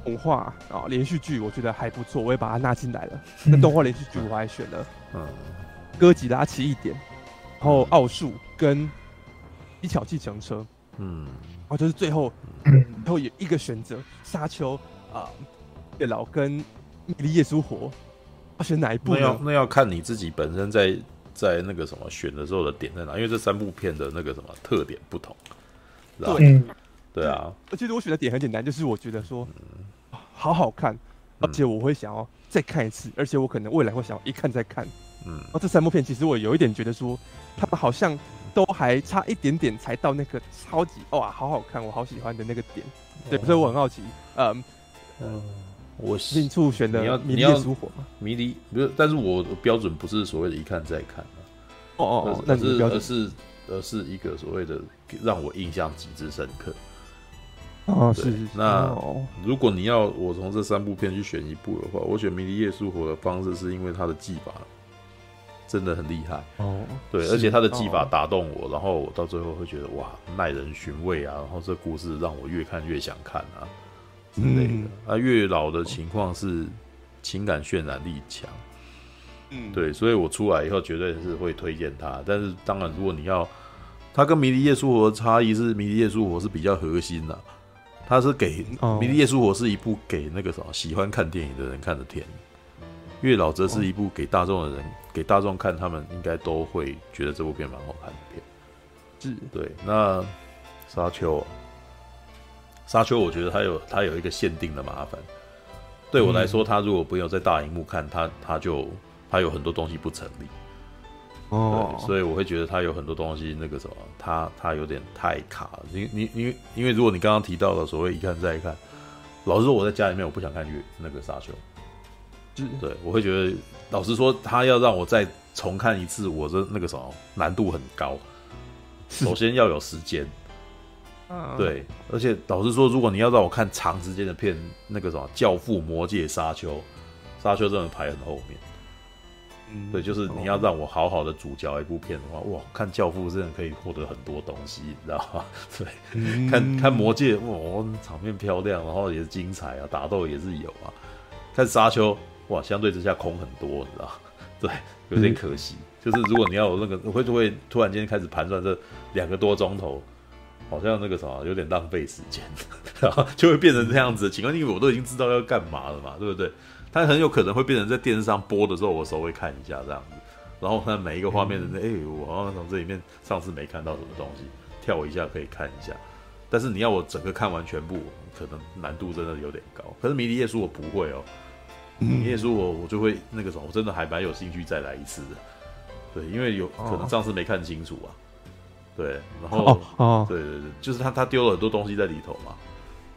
动画啊，连续剧我觉得还不错，我也把它纳进来了。那动画连续剧我还选了，嗯，哥吉拉奇异点，然后奥数跟一巧计程车，嗯，然后就是最后，然后有一个选择沙丘啊，月老跟迷离夜苏活，要选哪一部呢？那要那要看你自己本身在在那个什么选的时候的点在哪，因为这三部片的那个什么特点不同，对。对。啊，其实我选的点很简单，就是我觉得说，好好看，而且我会想要再看一次，而且我可能未来会想要一看再看。嗯，然后这三部片其实我有一点觉得说，他们好像都还差一点点才到那个超级哇，好好看，我好喜欢的那个点。对，所以我很好奇，嗯嗯，我是处选的迷离夜苏活吗？迷离不是，但是我标准不是所谓的一看再看哦哦哦，那是而是而是一个所谓的让我印象极之深刻。哦，是，是，是。那如果你要我从这三部片去选一部的话，我选《迷离夜苏活》的方式是因为它的技法真的很厉害哦。对，而且他的技法打动我，然后我到最后会觉得哇，耐人寻味啊。然后这故事让我越看越想看啊之类的。啊，月老的情况是情感渲染力强，嗯，对，所以我出来以后绝对是会推荐他。但是当然，如果你要，他跟《迷离夜书活》差异是，《迷离夜书活》是比较核心的，他是给《迷离夜苏活》是一部给那个什么喜欢看电影的人看的片，《月老》则是一部给大众的人给大众看，他们应该都会觉得这部片蛮好看的片。是，对。那沙丘，沙丘，我觉得它有它有一个限定的麻烦。对我来说，它如果不用在大荧幕看，它它就它有很多东西不成立。哦，所以我会觉得它有很多东西那个什么，它它有点太卡了。因你因为因为如果你刚刚提到的所谓一看再一看，老实说我在家里面我不想看月那个沙丘。对，我会觉得老实说，他要让我再重看一次，我的那个什么难度很高。首先要有时间。对，而且老实说，如果你要让我看长时间的片，那个什么《教父》《魔界》《沙丘》，《沙丘》真的排很后面。嗯，对，就是你要让我好好的主角一部片的话，哇，看《教父》真的可以获得很多东西，你知道吗？对，嗯、看看《魔戒》，哇，场面漂亮，然后也是精彩啊，打斗也是有啊。看《沙丘》，哇，相对之下空很多，你知道？对，有点可惜。嗯、就是如果你要有那个，会不会突然间开始盘算这两个多钟头？好像那个什么有点浪费时间，然后就会变成这样子的情况，因为我都已经知道要干嘛了嘛，对不对？它很有可能会变成在电视上播的时候，我稍微看一下这样子，然后看每一个画面的，哎、嗯欸，我好像从这里面上次没看到什么东西，跳一下可以看一下。但是你要我整个看完全部，可能难度真的有点高。可是迷离夜书我不会哦，迷离夜书我我就会那个什么，我真的还蛮有兴趣再来一次的。对，因为有可能上次没看清楚啊。对，然后哦，哦对对对，就是他他丢了很多东西在里头嘛，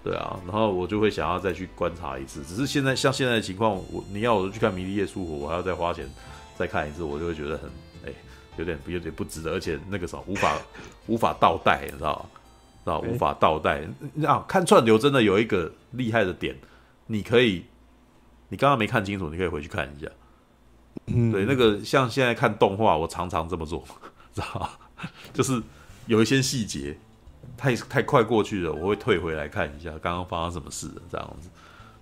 对啊，然后我就会想要再去观察一次。只是现在像现在的情况，我你要我去看《迷离夜苏活》，我还要再花钱再看一次，我就会觉得很哎，有点有点不值得，而且那个什么无法无法倒带，你知道吗？知道无法倒带。啊，看串流真的有一个厉害的点，你可以，你刚刚没看清楚，你可以回去看一下。嗯，对，那个像现在看动画，我常常这么做，知道吗？就是有一些细节太太快过去了，我会退回来看一下刚刚发生什么事了，这样子，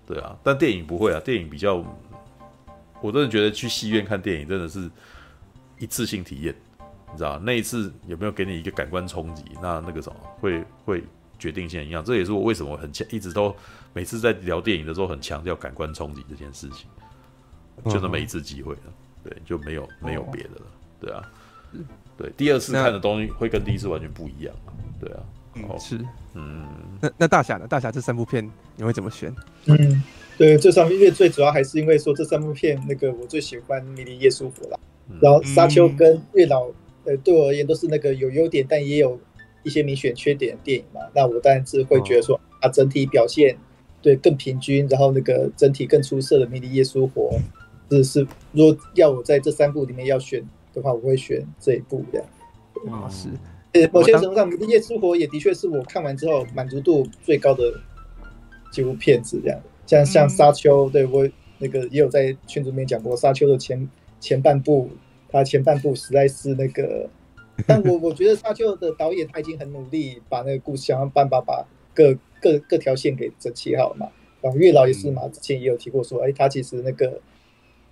对啊。但电影不会啊，电影比较，我真的觉得去戏院看电影真的是一次性体验，你知道那一次有没有给你一个感官冲击？那那个什么会会决定性一样。这也是我为什么很强，一直都每次在聊电影的时候很强调感官冲击这件事情，就那么一次机会了，对，就没有没有别的了，对啊。对，第二次看的东西会跟第一次完全不一样，对啊，嗯，是，嗯，那那大侠呢？大侠这三部片你会怎么选？嗯，对，这三部片最主要还是因为说这三部片，那个我最喜欢《迷离夜苏活》啦，然后《沙丘》跟《月老》，呃，对我而言都是那个有优点，但也有一些明显缺点的电影嘛。那我当然是会觉得说，啊，整体表现对更平均，然后那个整体更出色的《迷离夜苏活》，是是，如果要我在这三部里面要选。的话，我会选这一部这样。啊，是。呃，某些程度上，《夜苏活》也的确是我看完之后满足度最高的几部片子这样。像像《沙丘》，对我那个也有在群组里面讲过，《沙丘》的前前半部，它前半部实在是那个，但我我觉得《沙丘》的导演他已经很努力把那个故事想要办法把各各各条线给整齐好了嘛。然后月老也是嘛，之前也有提过说，哎，他其实那个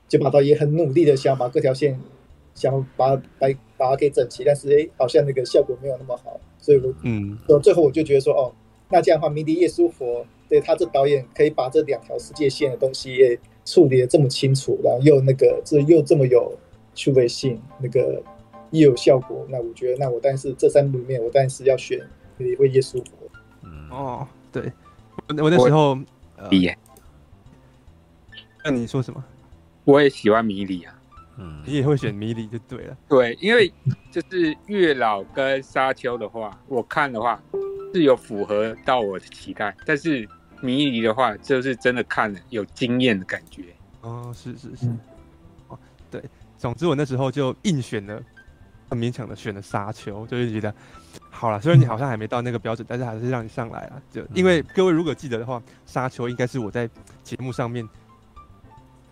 九把刀也很努力的想把各条线。想把它把把它给整齐，但是哎，好像那个效果没有那么好，所以我嗯，最后我就觉得说，哦，那这样的话，迷离夜苏佛，对他这导演可以把这两条世界线的东西也处理的这么清楚，然后又那个这又这么有趣味性，那个又有效果，那我觉得，那我但是这三部里面，我当然是要选迷离夜苏活。嗯哦，对，我我那时候迷，那、呃、你说什么？我也喜欢迷离啊。嗯，你也会选迷离就对了。对，因为就是月老跟沙丘的话，我看的话是有符合到我的期待，但是迷离的话就是真的看了有惊艳的感觉。哦，是是是，哦，对，总之我那时候就硬选了，很勉强的选了沙丘，就是觉得好了，虽然你好像还没到那个标准，但是还是让你上来了。就因为各位如果记得的话，沙丘应该是我在节目上面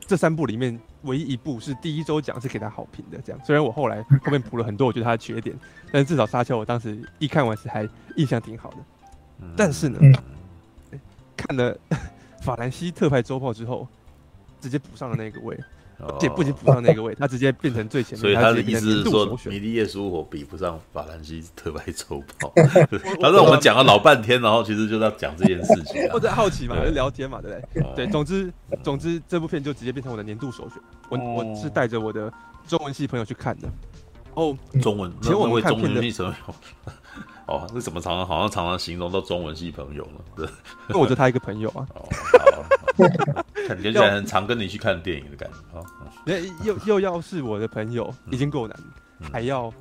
这三部里面。唯一一部是第一周讲是给他好评的，这样。虽然我后来后面补了很多我觉得他的缺点，但是至少沙丘我当时一看完是还印象挺好的。但是呢，看了法兰西特派周报之后，直接补上了那个位。而且不仅补上那个位，他直接变成最前面。所以他的意思是说，《米利耶稣我比不上《法兰西特派周报 》。他让我们讲了老半天，然后其实就在讲这件事情。或者好奇嘛，就聊天嘛，对不对？对，总之总之这部片就直接变成我的年度首选。我我是带着我的中文系朋友去看的。哦，中文，其实我们中文系朋友。哦，那怎么常常好像常常形容到中文系朋友呢？对，那我觉得他一个朋友啊。哦，好，感觉起来很常跟你去看电影的感觉啊。那又又要是我的朋友已经够难，还要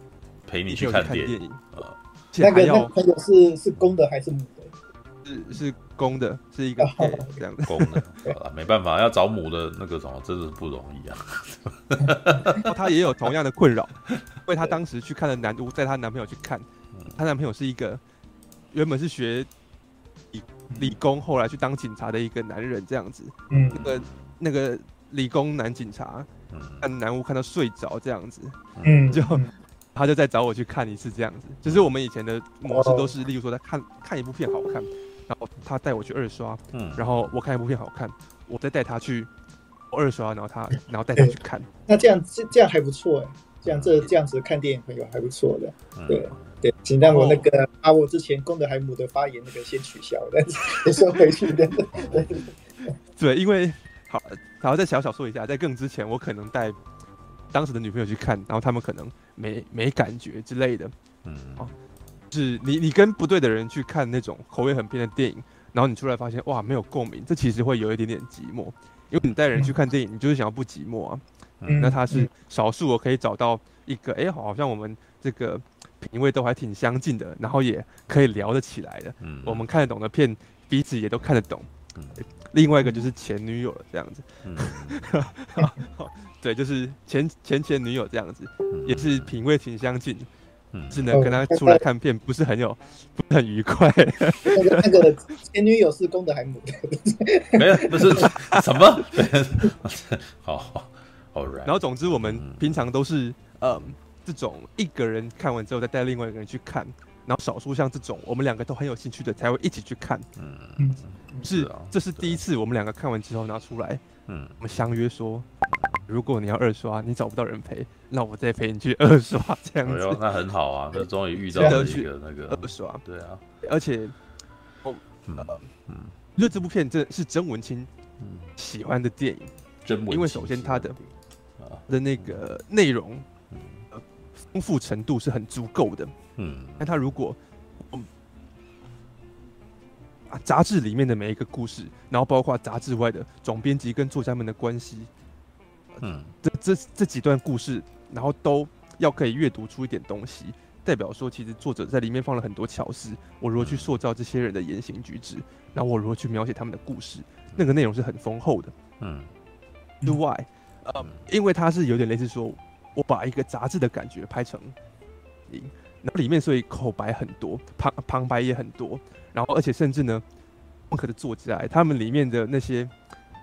陪你去看电影啊？那个朋友是是公的还是母的？是是公的，是一个这样子。公的，好了，没办法，要找母的那个什么，真的是不容易啊。他也有同样的困扰，因为他当时去看了南屋，带她男朋友去看。她男朋友是一个原本是学理理工，后来去当警察的一个男人，这样子。嗯，那个那个理工男警察，看男巫看到睡着这样子。嗯，就他就再找我去看一次这样子。就是我们以前的模式都是，例如说他看看一部片好看，然后他带我去二刷。嗯，然后我看一部片好看，我再带他去二刷，然后他然后带他去看。那这样这这样还不错哎，这样这这样子看电影朋友还不错的，对。对，请让我那个把我之前功德海姆的发言那个先取消，但是 也收回去的。对，因为好，然后再小小说一下，在更之前，我可能带当时的女朋友去看，然后他们可能没没感觉之类的。嗯，哦，是你你跟不对的人去看那种口味很偏的电影，然后你出来发现哇没有共鸣，这其实会有一点点寂寞，因为你带人去看电影，你就是想要不寂寞啊。嗯，那他是少数，我可以找到一个，哎，好像我们这个。品味都还挺相近的，然后也可以聊得起来的。嗯，我们看得懂的片，彼此也都看得懂。嗯，另外一个就是前女友了，这样子。嗯，对，就是前前前女友这样子，也是品味挺相近。嗯，只能跟他出来看片，不是很有，不是很愉快。那个那个前女友是公的还是母的？没有，不是什么。好，然后总之我们平常都是嗯。这种一个人看完之后再带另外一个人去看，然后少数像这种我们两个都很有兴趣的才会一起去看。嗯，是，这是第一次我们两个看完之后拿出来，嗯，我们相约说，如果你要二刷，你找不到人陪，那我再陪你去二刷。这样子。那很好啊，那终于遇到了一个那个二刷。对啊，而且，哦，嗯嗯，因为这部片真的是曾文清喜欢的电影，真因为首先他的的那个内容。丰富程度是很足够的，嗯，那他如果，嗯，啊，杂志里面的每一个故事，然后包括杂志外的总编辑跟作家们的关系，嗯，这这这几段故事，然后都要可以阅读出一点东西，代表说其实作者在里面放了很多巧思，我如何去塑造这些人的言行举止，然后我如何去描写他们的故事，那个内容是很丰厚的，嗯，之外，嗯，因为它是有点类似说。我把一个杂志的感觉拍成影，然后里面所以口白很多，旁旁白也很多，然后而且甚至呢，任何的作家他们里面的那些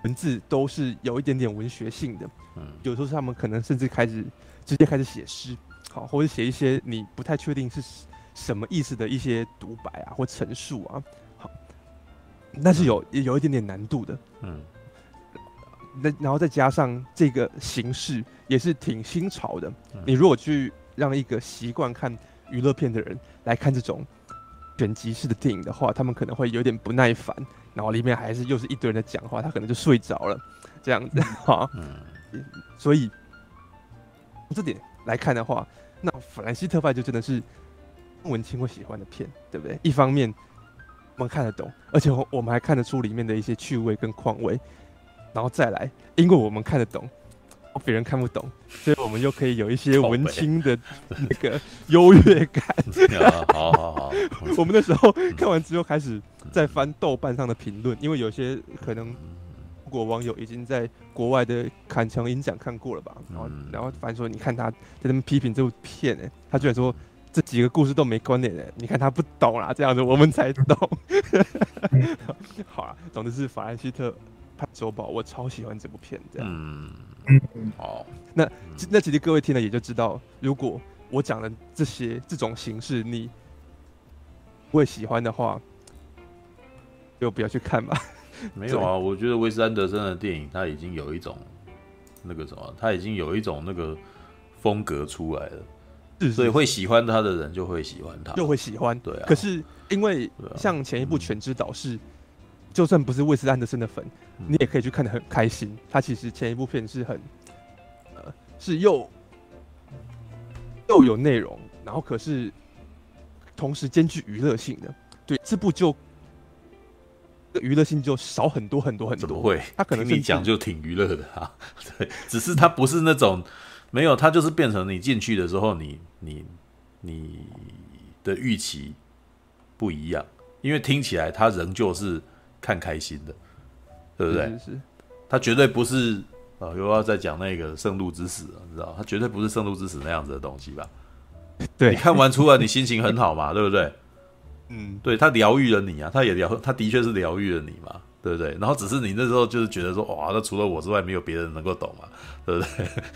文字都是有一点点文学性的，嗯，有时候是他们可能甚至开始直接开始写诗，好，或者写一些你不太确定是什么意思的一些独白啊或陈述啊，好，但是有也有一点点难度的，嗯。那然后再加上这个形式也是挺新潮的。你如果去让一个习惯看娱乐片的人来看这种选集式的电影的话，他们可能会有点不耐烦。然后里面还是又是一堆人在讲话，他可能就睡着了，这样子哈。所以从这点来看的话，那《法兰西特派》就真的是文青会喜欢的片，对不对？一方面我们看得懂，而且我们还看得出里面的一些趣味跟况味。然后再来，因为我们看得懂，别人看不懂，所以我们又可以有一些文青的 那个优越感。好好好，我们那时候看完之后开始在翻豆瓣上的评论，因为有些可能中国网友已经在国外的坎城影展看过了吧，然后然后反正说你看他在那边批评这部片，哎，他居然说这几个故事都没关联的，你看他不懂啦，这样子我们才懂。好了，总之是法兰西特。派周宝，我超喜欢这部片，这样。嗯嗯，好。那那其实各位听了也就知道，如果我讲的这些这种形式你会喜欢的话，就不要去看吧。没有啊，我觉得威斯安德森的电影他已经有一种那个什么，他已经有一种那个风格出来了，是是是，所以会喜欢他的人就会喜欢他，就会喜欢。对啊。可是因为像前一部《全知导》是，就算不是卫斯安德森的粉，嗯、你也可以去看得很开心。他其实前一部片是很，呃，是又又有内容，然后可是同时兼具娱乐性的。对，这部就。娱乐性就少很多很多很多。怎么会？他可能你讲就挺娱乐的啊。对，只是他不是那种没有，他就是变成你进去的时候，你你你的预期不一样，因为听起来他仍旧是看开心的，对不对？是，是，是。他绝对不是啊，又要再讲那个《圣路之死》了，你知道？他绝对不是《圣路之死》那样子的东西吧？对，你看完出来，你心情很好嘛，对不对？嗯，对，他疗愈了你啊，他也疗，他的确是疗愈了你嘛，对不对？然后只是你那时候就是觉得说，哇，那除了我之外，没有别人能够懂嘛，对不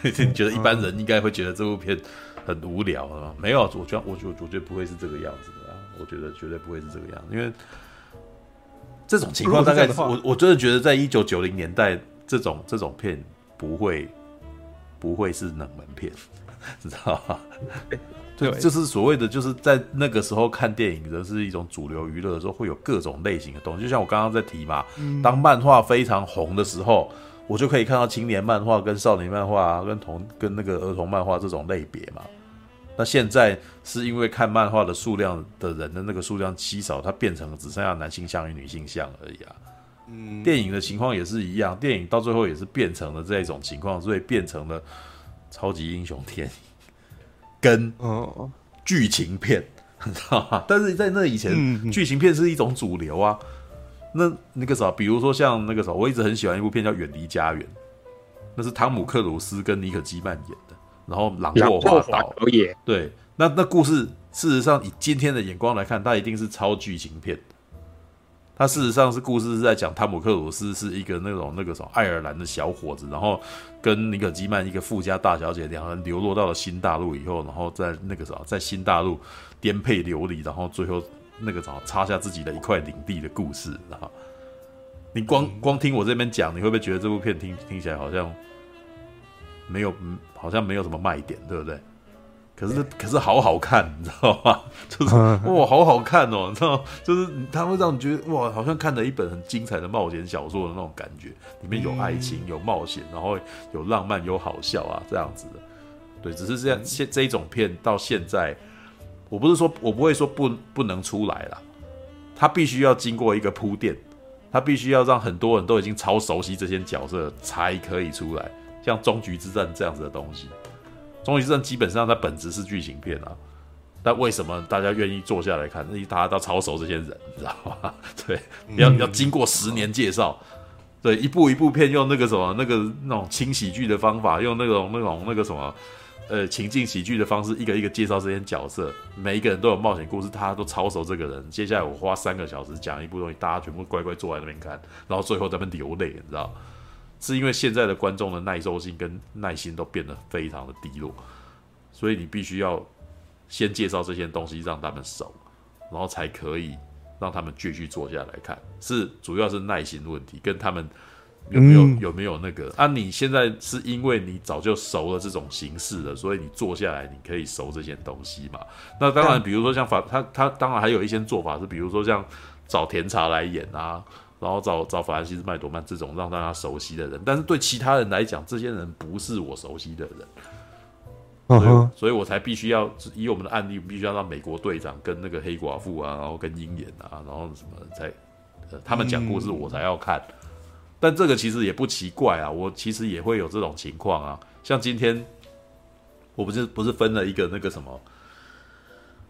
对？你觉得一般人应该会觉得这部片很无聊啊？没有，我觉得，我觉得，我觉得不会是这个样子的啊，我觉得绝对不会是这个样子，因为这种情况大概我我真的觉得，在一九九零年代，这种这种片不会不会是冷门片，知道吗？对，就是所谓的，就是在那个时候看电影的是一种主流娱乐的时候，会有各种类型的东西。就像我刚刚在提嘛，当漫画非常红的时候，我就可以看到青年漫画、跟少年漫画、跟童、跟那个儿童漫画这种类别嘛。那现在是因为看漫画的数量的人的那个数量稀少，它变成了只剩下男性向与女性向而已啊。嗯，电影的情况也是一样，电影到最后也是变成了这种情况，所以变成了超级英雄电影。跟剧情片，你知道吗？但是在那以前，剧情片是一种主流啊。那那个啥，比如说像那个啥，我一直很喜欢一部片叫《远离家园》，那是汤姆克鲁斯跟尼可基曼演的，然后朗诺华导演。对，那那故事事实上以今天的眼光来看，它一定是超剧情片。它事实上是故事是在讲汤姆克鲁斯是一个那种那个什么爱尔兰的小伙子，然后跟尼可基曼一个富家大小姐，两人流落到了新大陆以后，然后在那个什么在新大陆颠沛流离，然后最后那个什么插下自己的一块领地的故事，然后你光光听我这边讲，你会不会觉得这部片听听起来好像没有，好像没有什么卖点，对不对？可是可是好好看，你知道吗？就是哇，好好看哦，你知道，就是它会让你觉得哇，好像看了一本很精彩的冒险小说的那种感觉，里面有爱情，有冒险，然后有浪漫，有好笑啊，这样子的。对，只是这样，现这一种片到现在，我不是说我不会说不不能出来了，它必须要经过一个铺垫，它必须要让很多人都已经超熟悉这些角色才可以出来，像终局之战这样子的东西。终局之战基本上它本质是剧情片啊，但为什么大家愿意坐下来看？因为大家都超熟这些人，你知道吗？对，要要经过十年介绍，对，一部一部片用那个什么那个那种轻喜剧的方法，用那种那种那个什么呃情境喜剧的方式，一个一个介绍这些角色，每一个人都有冒险故事，大家都超熟这个人。接下来我花三个小时讲一部东西，大家全部乖乖坐在那边看，然后最后在那边流泪，你知道。是因为现在的观众的耐受性跟耐心都变得非常的低落，所以你必须要先介绍这些东西让他们熟，然后才可以让他们继续坐下来看。是主要是耐心问题，跟他们有没有有没有那个啊？你现在是因为你早就熟了这种形式了，所以你坐下来你可以熟这些东西嘛？那当然，比如说像法他他当然还有一些做法是，比如说像找甜茶来演啊。然后找找法兰西斯麦朵曼这种让大家熟悉的人，但是对其他人来讲，这些人不是我熟悉的人，所以、uh huh. 所以我才必须要以我们的案例，必须要让美国队长跟那个黑寡妇啊，然后跟鹰眼啊，然后什么才，呃，他们讲故事我才要看。嗯、但这个其实也不奇怪啊，我其实也会有这种情况啊。像今天我不是不是分了一个那个什么，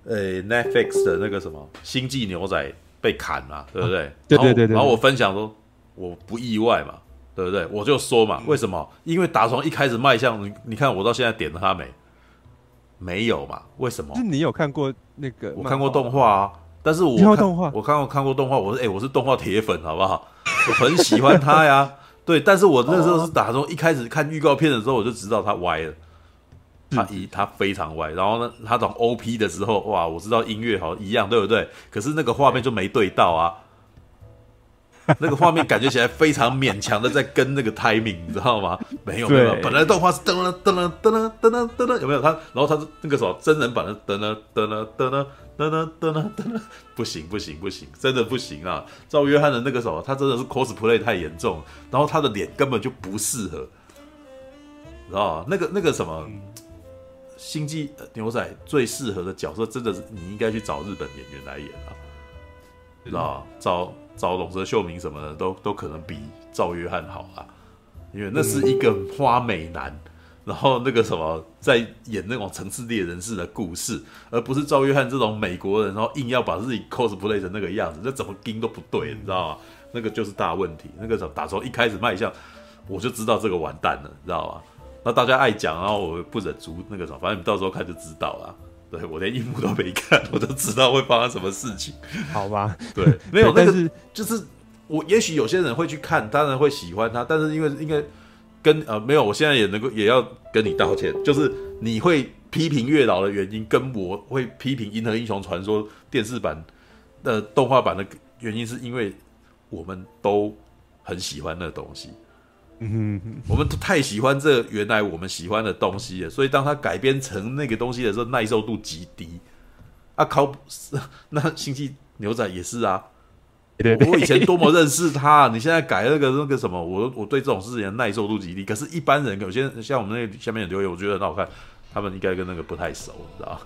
呃，Netflix 的那个什么星际牛仔。被砍嘛，对不对？啊、对对对对。然后我分享说，我不意外嘛，对不对？我就说嘛，为什么？因为打从一开始卖相你，你看我到现在点了他没？没有嘛？为什么？是你有看过那个？我看过动画啊，但是我看动画，我看过看过动画，我说哎，我是动画铁粉，好不好？我很喜欢他呀，对。但是我那时候是打从一开始看预告片的时候，我就知道他歪了。他一他非常歪，然后呢，他从 OP 的时候，哇，我知道音乐好一样，对不对？可是那个画面就没对到啊，那个画面感觉起来非常勉强的在跟那个 timing，你知道吗？没有没有，本来动画是噔噔噔噔噔噔噔噔，有没有他？然后他是那个什么真人版的噔噔噔噔噔噔噔噔噔噔，不行不行不行，真的不行啊！赵约翰的那个什么，他真的是 cosplay 太严重，然后他的脸根本就不适合，知道吗？那个那个什么。星际牛仔最适合的角色，真的是你应该去找日本演员来演啊，知道吧？找找龙泽秀明什么的，都都可能比赵约翰好啊，因为那是一个花美男，然后那个什么在演那种层次猎人式的故事，而不是赵约翰这种美国人，然后硬要把自己 cosplay 成那个样子，那怎么盯都不对，你知道吗？那个就是大问题。那个时候打从一开始卖相，我就知道这个完蛋了，你知道吗？那大家爱讲，然后我不忍足那个什么，反正你到时候看就知道了。对，我连一幕都没看，我都知道会发生什么事情。好吧，对，没有那个，是就是我也许有些人会去看，当然会喜欢他，但是因为应该跟呃没有，我现在也能够也要跟你道歉，就是你会批评月老的原因，跟我会批评《银河英雄传说》电视版的动画版的原因，是因为我们都很喜欢那个东西。嗯哼，我们都太喜欢这原来我们喜欢的东西了，所以当它改编成那个东西的时候，耐受度极低。啊，靠，那星际牛仔也是啊。对对对，我以前多么认识他，你现在改那个那个什么，我我对这种事情的耐受度极低。可是，一般人有些像我们那个下面的留言，我觉得很好看，他们应该跟那个不太熟，你知道？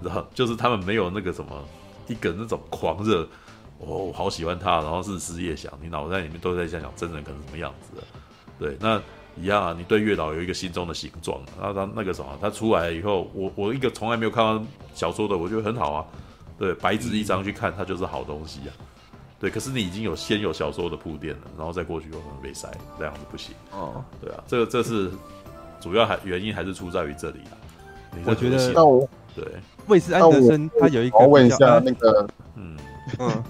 你知道，就是他们没有那个什么一个那种狂热，哦，我好喜欢他，然后日思夜想，你脑袋里面都在想想真人可能什么样子的。对，那一样啊，你对月老有一个心中的形状，然后他那个什么，他出来以后，我我一个从来没有看到小说的，我觉得很好啊。对，白纸一张去看，它就是好东西啊。对，可是你已经有先有小说的铺垫了，然后再过去又可能被塞，这样子不行。哦，对啊，这个这是主要还原因还是出在于这里啊。我觉得，对魏斯安德森他有一个，我问一下那个，嗯 嗯，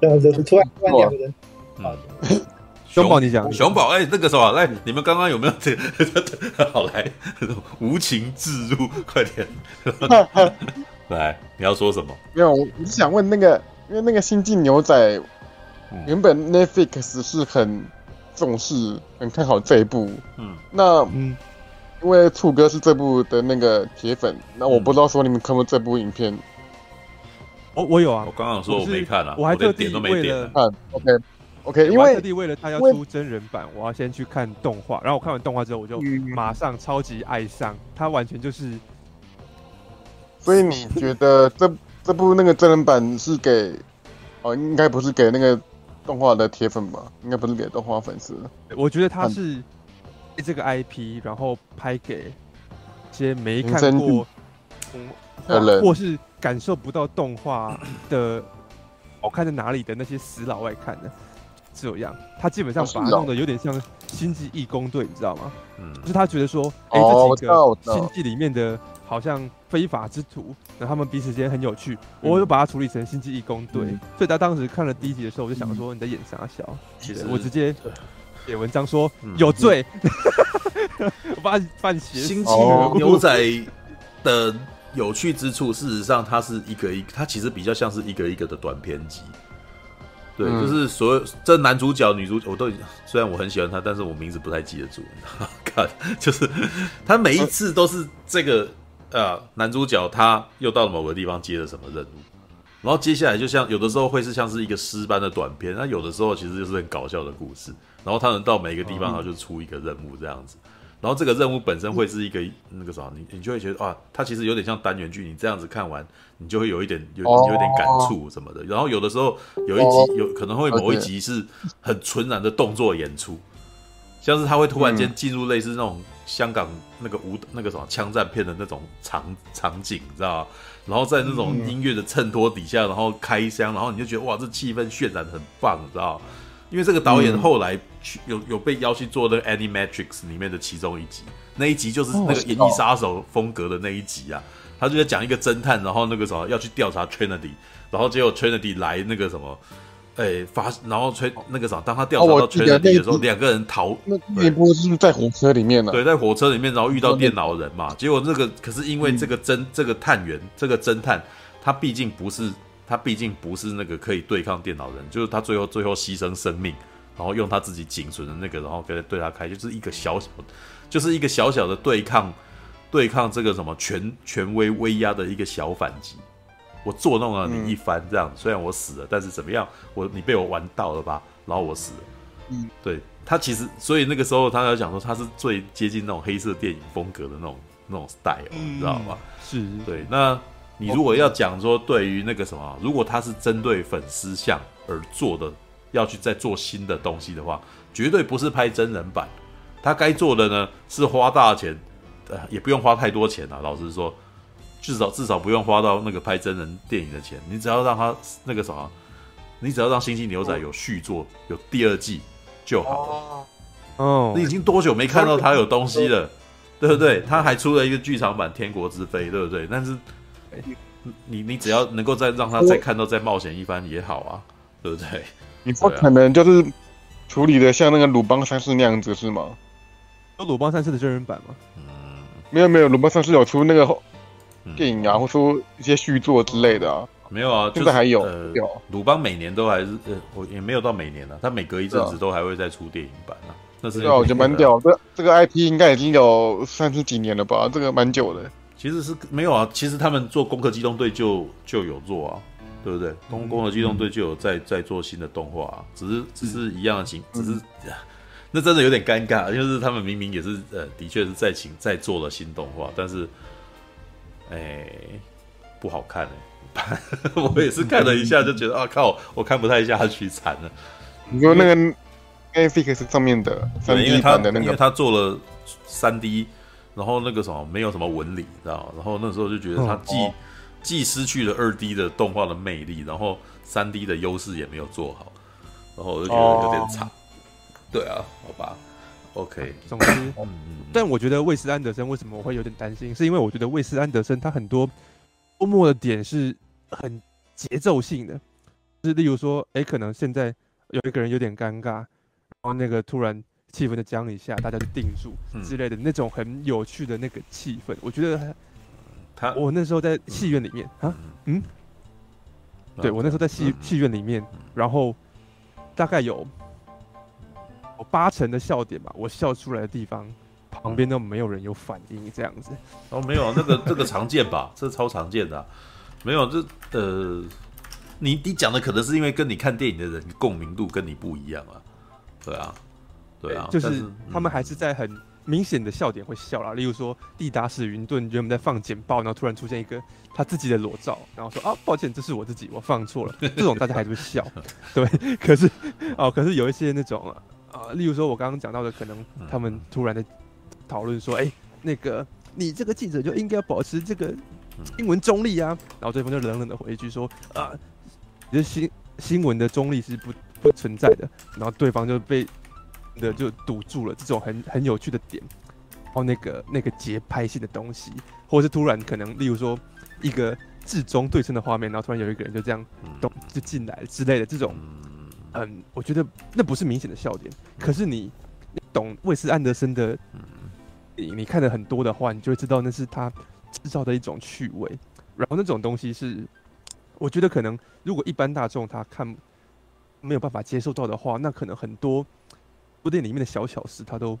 这样子突然突然两个人，好。熊宝，你讲熊宝，哎、欸，那个什么，来，你们刚刚有没有这个？好来，无情置入，快点，来，你要说什么？没有，我是想问那个，因为那个《星际牛仔》原本 Netflix 是很重视、很看好这一部，嗯，那嗯，因为兔哥是这部的那个铁粉，那我不知道说你们看过这部影片？哦，我有啊，我刚刚说我没看啊，我还特地为了看，OK。OK，因为特地为了他要出真人版，我要先去看动画。然后我看完动画之后，我就马上超级爱上他，完全就是。所以你觉得这 这部那个真人版是给哦，应该不是给那个动画的铁粉吧？应该不是给动画粉丝。我觉得他是这个 IP，然后拍给一些没看过动画或是感受不到动画的好看在哪里的那些死老外看的。这样，他基本上把它弄得有点像《星际义工队》，你知道吗？嗯，就是他觉得说，哎、欸，这几个星际里面的好像非法之徒，那他们彼此间很有趣，嗯、我就把它处理成《星际义工队》嗯。所以他当时看了第一集的时候，我就想说，你在演啥小？其实我直接写文章说有罪，嗯、我把犯写。星际牛仔的有趣之处，事实上它是一个一个，它其实比较像是一个一个的短篇集。对，就是所有这男主角、女主角，我都虽然我很喜欢他，但是我名字不太记得住。看，就是他每一次都是这个呃男主角，他又到了某个地方接了什么任务，然后接下来就像有的时候会是像是一个诗般的短片，那有的时候其实就是很搞笑的故事，然后他能到每一个地方，然后就出一个任务这样子。然后这个任务本身会是一个那个啥，你你就会觉得啊，它其实有点像单元剧。你这样子看完，你就会有一点有有点感触什么的。然后有的时候有一集有可能会某一集是很纯然的动作演出，像是他会突然间进入类似那种香港那个舞那个什么枪战片的那种场场景，你知道吗？然后在那种音乐的衬托底下，然后开箱，然后你就觉得哇，这气氛渲染很棒，你知道吗？因为这个导演后来去有有被邀去做那个《Animatrix》里面的其中一集，那一集就是那个《银翼杀手》风格的那一集啊，他就在讲一个侦探，然后那个什么要去调查 Trinity，然后结果 Trinity 来那个什么，哎发，然后吹那个啥，当他调查到 Trinity 的时候，两个人逃，那那波是不是在火车里面呢？对，在火车里面，然后遇到电脑人嘛，结果那个可是因为这个侦这个探员这个侦探，他毕竟不是。他毕竟不是那个可以对抗电脑人，就是他最后最后牺牲生命，然后用他自己仅存的那个，然后跟对他开，就是一个小小，就是一个小小的对抗，对抗这个什么权权威威压的一个小反击。我作弄了你一番，这样、嗯、虽然我死了，但是怎么样？我你被我玩到了吧？然后我死了。嗯，对他其实，所以那个时候他要讲说，他是最接近那种黑色电影风格的那种那种 style，你、嗯、知道吗？是对。那你如果要讲说，对于那个什么，如果他是针对粉丝向而做的，要去再做新的东西的话，绝对不是拍真人版。他该做的呢，是花大钱，呃，也不用花太多钱啊。老实说。至少至少不用花到那个拍真人电影的钱，你只要让他那个什么，你只要让《星际牛仔》有续作，有第二季就好了。哦，你已经多久没看到他有东西了，对不对？他还出了一个剧场版《天国之飞》，对不对？但是你你只要能够再让他再看到再冒险一番也好啊，对不对？你不可能就是处理的像那个鲁邦三世那样子是吗？有鲁邦三世的真人版吗？嗯，没有没有，鲁邦三世有出那个。电影啊，或者说一些续作之类的啊，没有啊，就是还有。呃、有鲁邦每年都还是呃，我也没有到每年了，他每隔一阵子都还会再出电影版啊。那是对啊，我觉得蛮屌。这这个 IP 应该已经有三十几年了吧？这个蛮久的。其实是没有啊，其实他们做《攻壳机动队》就就有做啊，对不对？攻攻壳机动队就有在在做新的动画，啊，只是只是一样的情，只是、嗯、那真的有点尴尬，就是他们明明也是呃，的确是在请在做了新动画，但是。哎、欸，不好看哎、欸！我也是看了一下就觉得啊靠，我看不太下去，惨了。你说那个 Netflix 上面的三 D 版的那个，因为他做了三 D，然后那个什么没有什么纹理，知道？然后那时候就觉得它既、哦、既失去了二 D 的动画的魅力，然后三 D 的优势也没有做好，然后我就觉得有点差。哦、对啊，好吧。OK，总之，嗯但我觉得魏斯安德森为什么我会有点担心，是因为我觉得魏斯安德森他很多幽默的点是很节奏性的，就是例如说，哎，可能现在有一个人有点尴尬，然后那个突然气氛的僵一下，大家就定住之类的那种很有趣的那个气氛，我觉得他，我那时候在戏院里面啊，嗯，对我那时候在戏戏院里面，然后大概有。八成的笑点吧，我笑出来的地方，旁边都没有人有反应，这样子。哦，没有，那个这个常见吧，这超常见的、啊。没有，这呃，你你讲的可能是因为跟你看电影的人共鸣度跟你不一样啊。对啊，对啊，就是、他们还是在很明显的笑点会笑啦。例如说，蒂达史云顿原本在放简报，然后突然出现一个他自己的裸照，然后说啊，抱歉，这是我自己，我放错了。这种大家还是会笑。对，可是哦，可是有一些那种啊。啊，例如说，我刚刚讲到的，可能他们突然的讨论说，哎、欸，那个你这个记者就应该要保持这个英文中立啊。然后对方就冷冷的回一句说，啊，你的新新闻的中立是不不存在的。然后对方就被的就堵住了这种很很有趣的点，然后那个那个节拍性的东西，或者是突然可能，例如说一个置中对称的画面，然后突然有一个人就这样咚就进来之类的这种。嗯，我觉得那不是明显的笑点，可是你，你懂魏斯安德森的，你你看的很多的话，你就会知道那是他制造的一种趣味。然后那种东西是，我觉得可能如果一般大众他看没有办法接受到的话，那可能很多部电影里面的小小事他都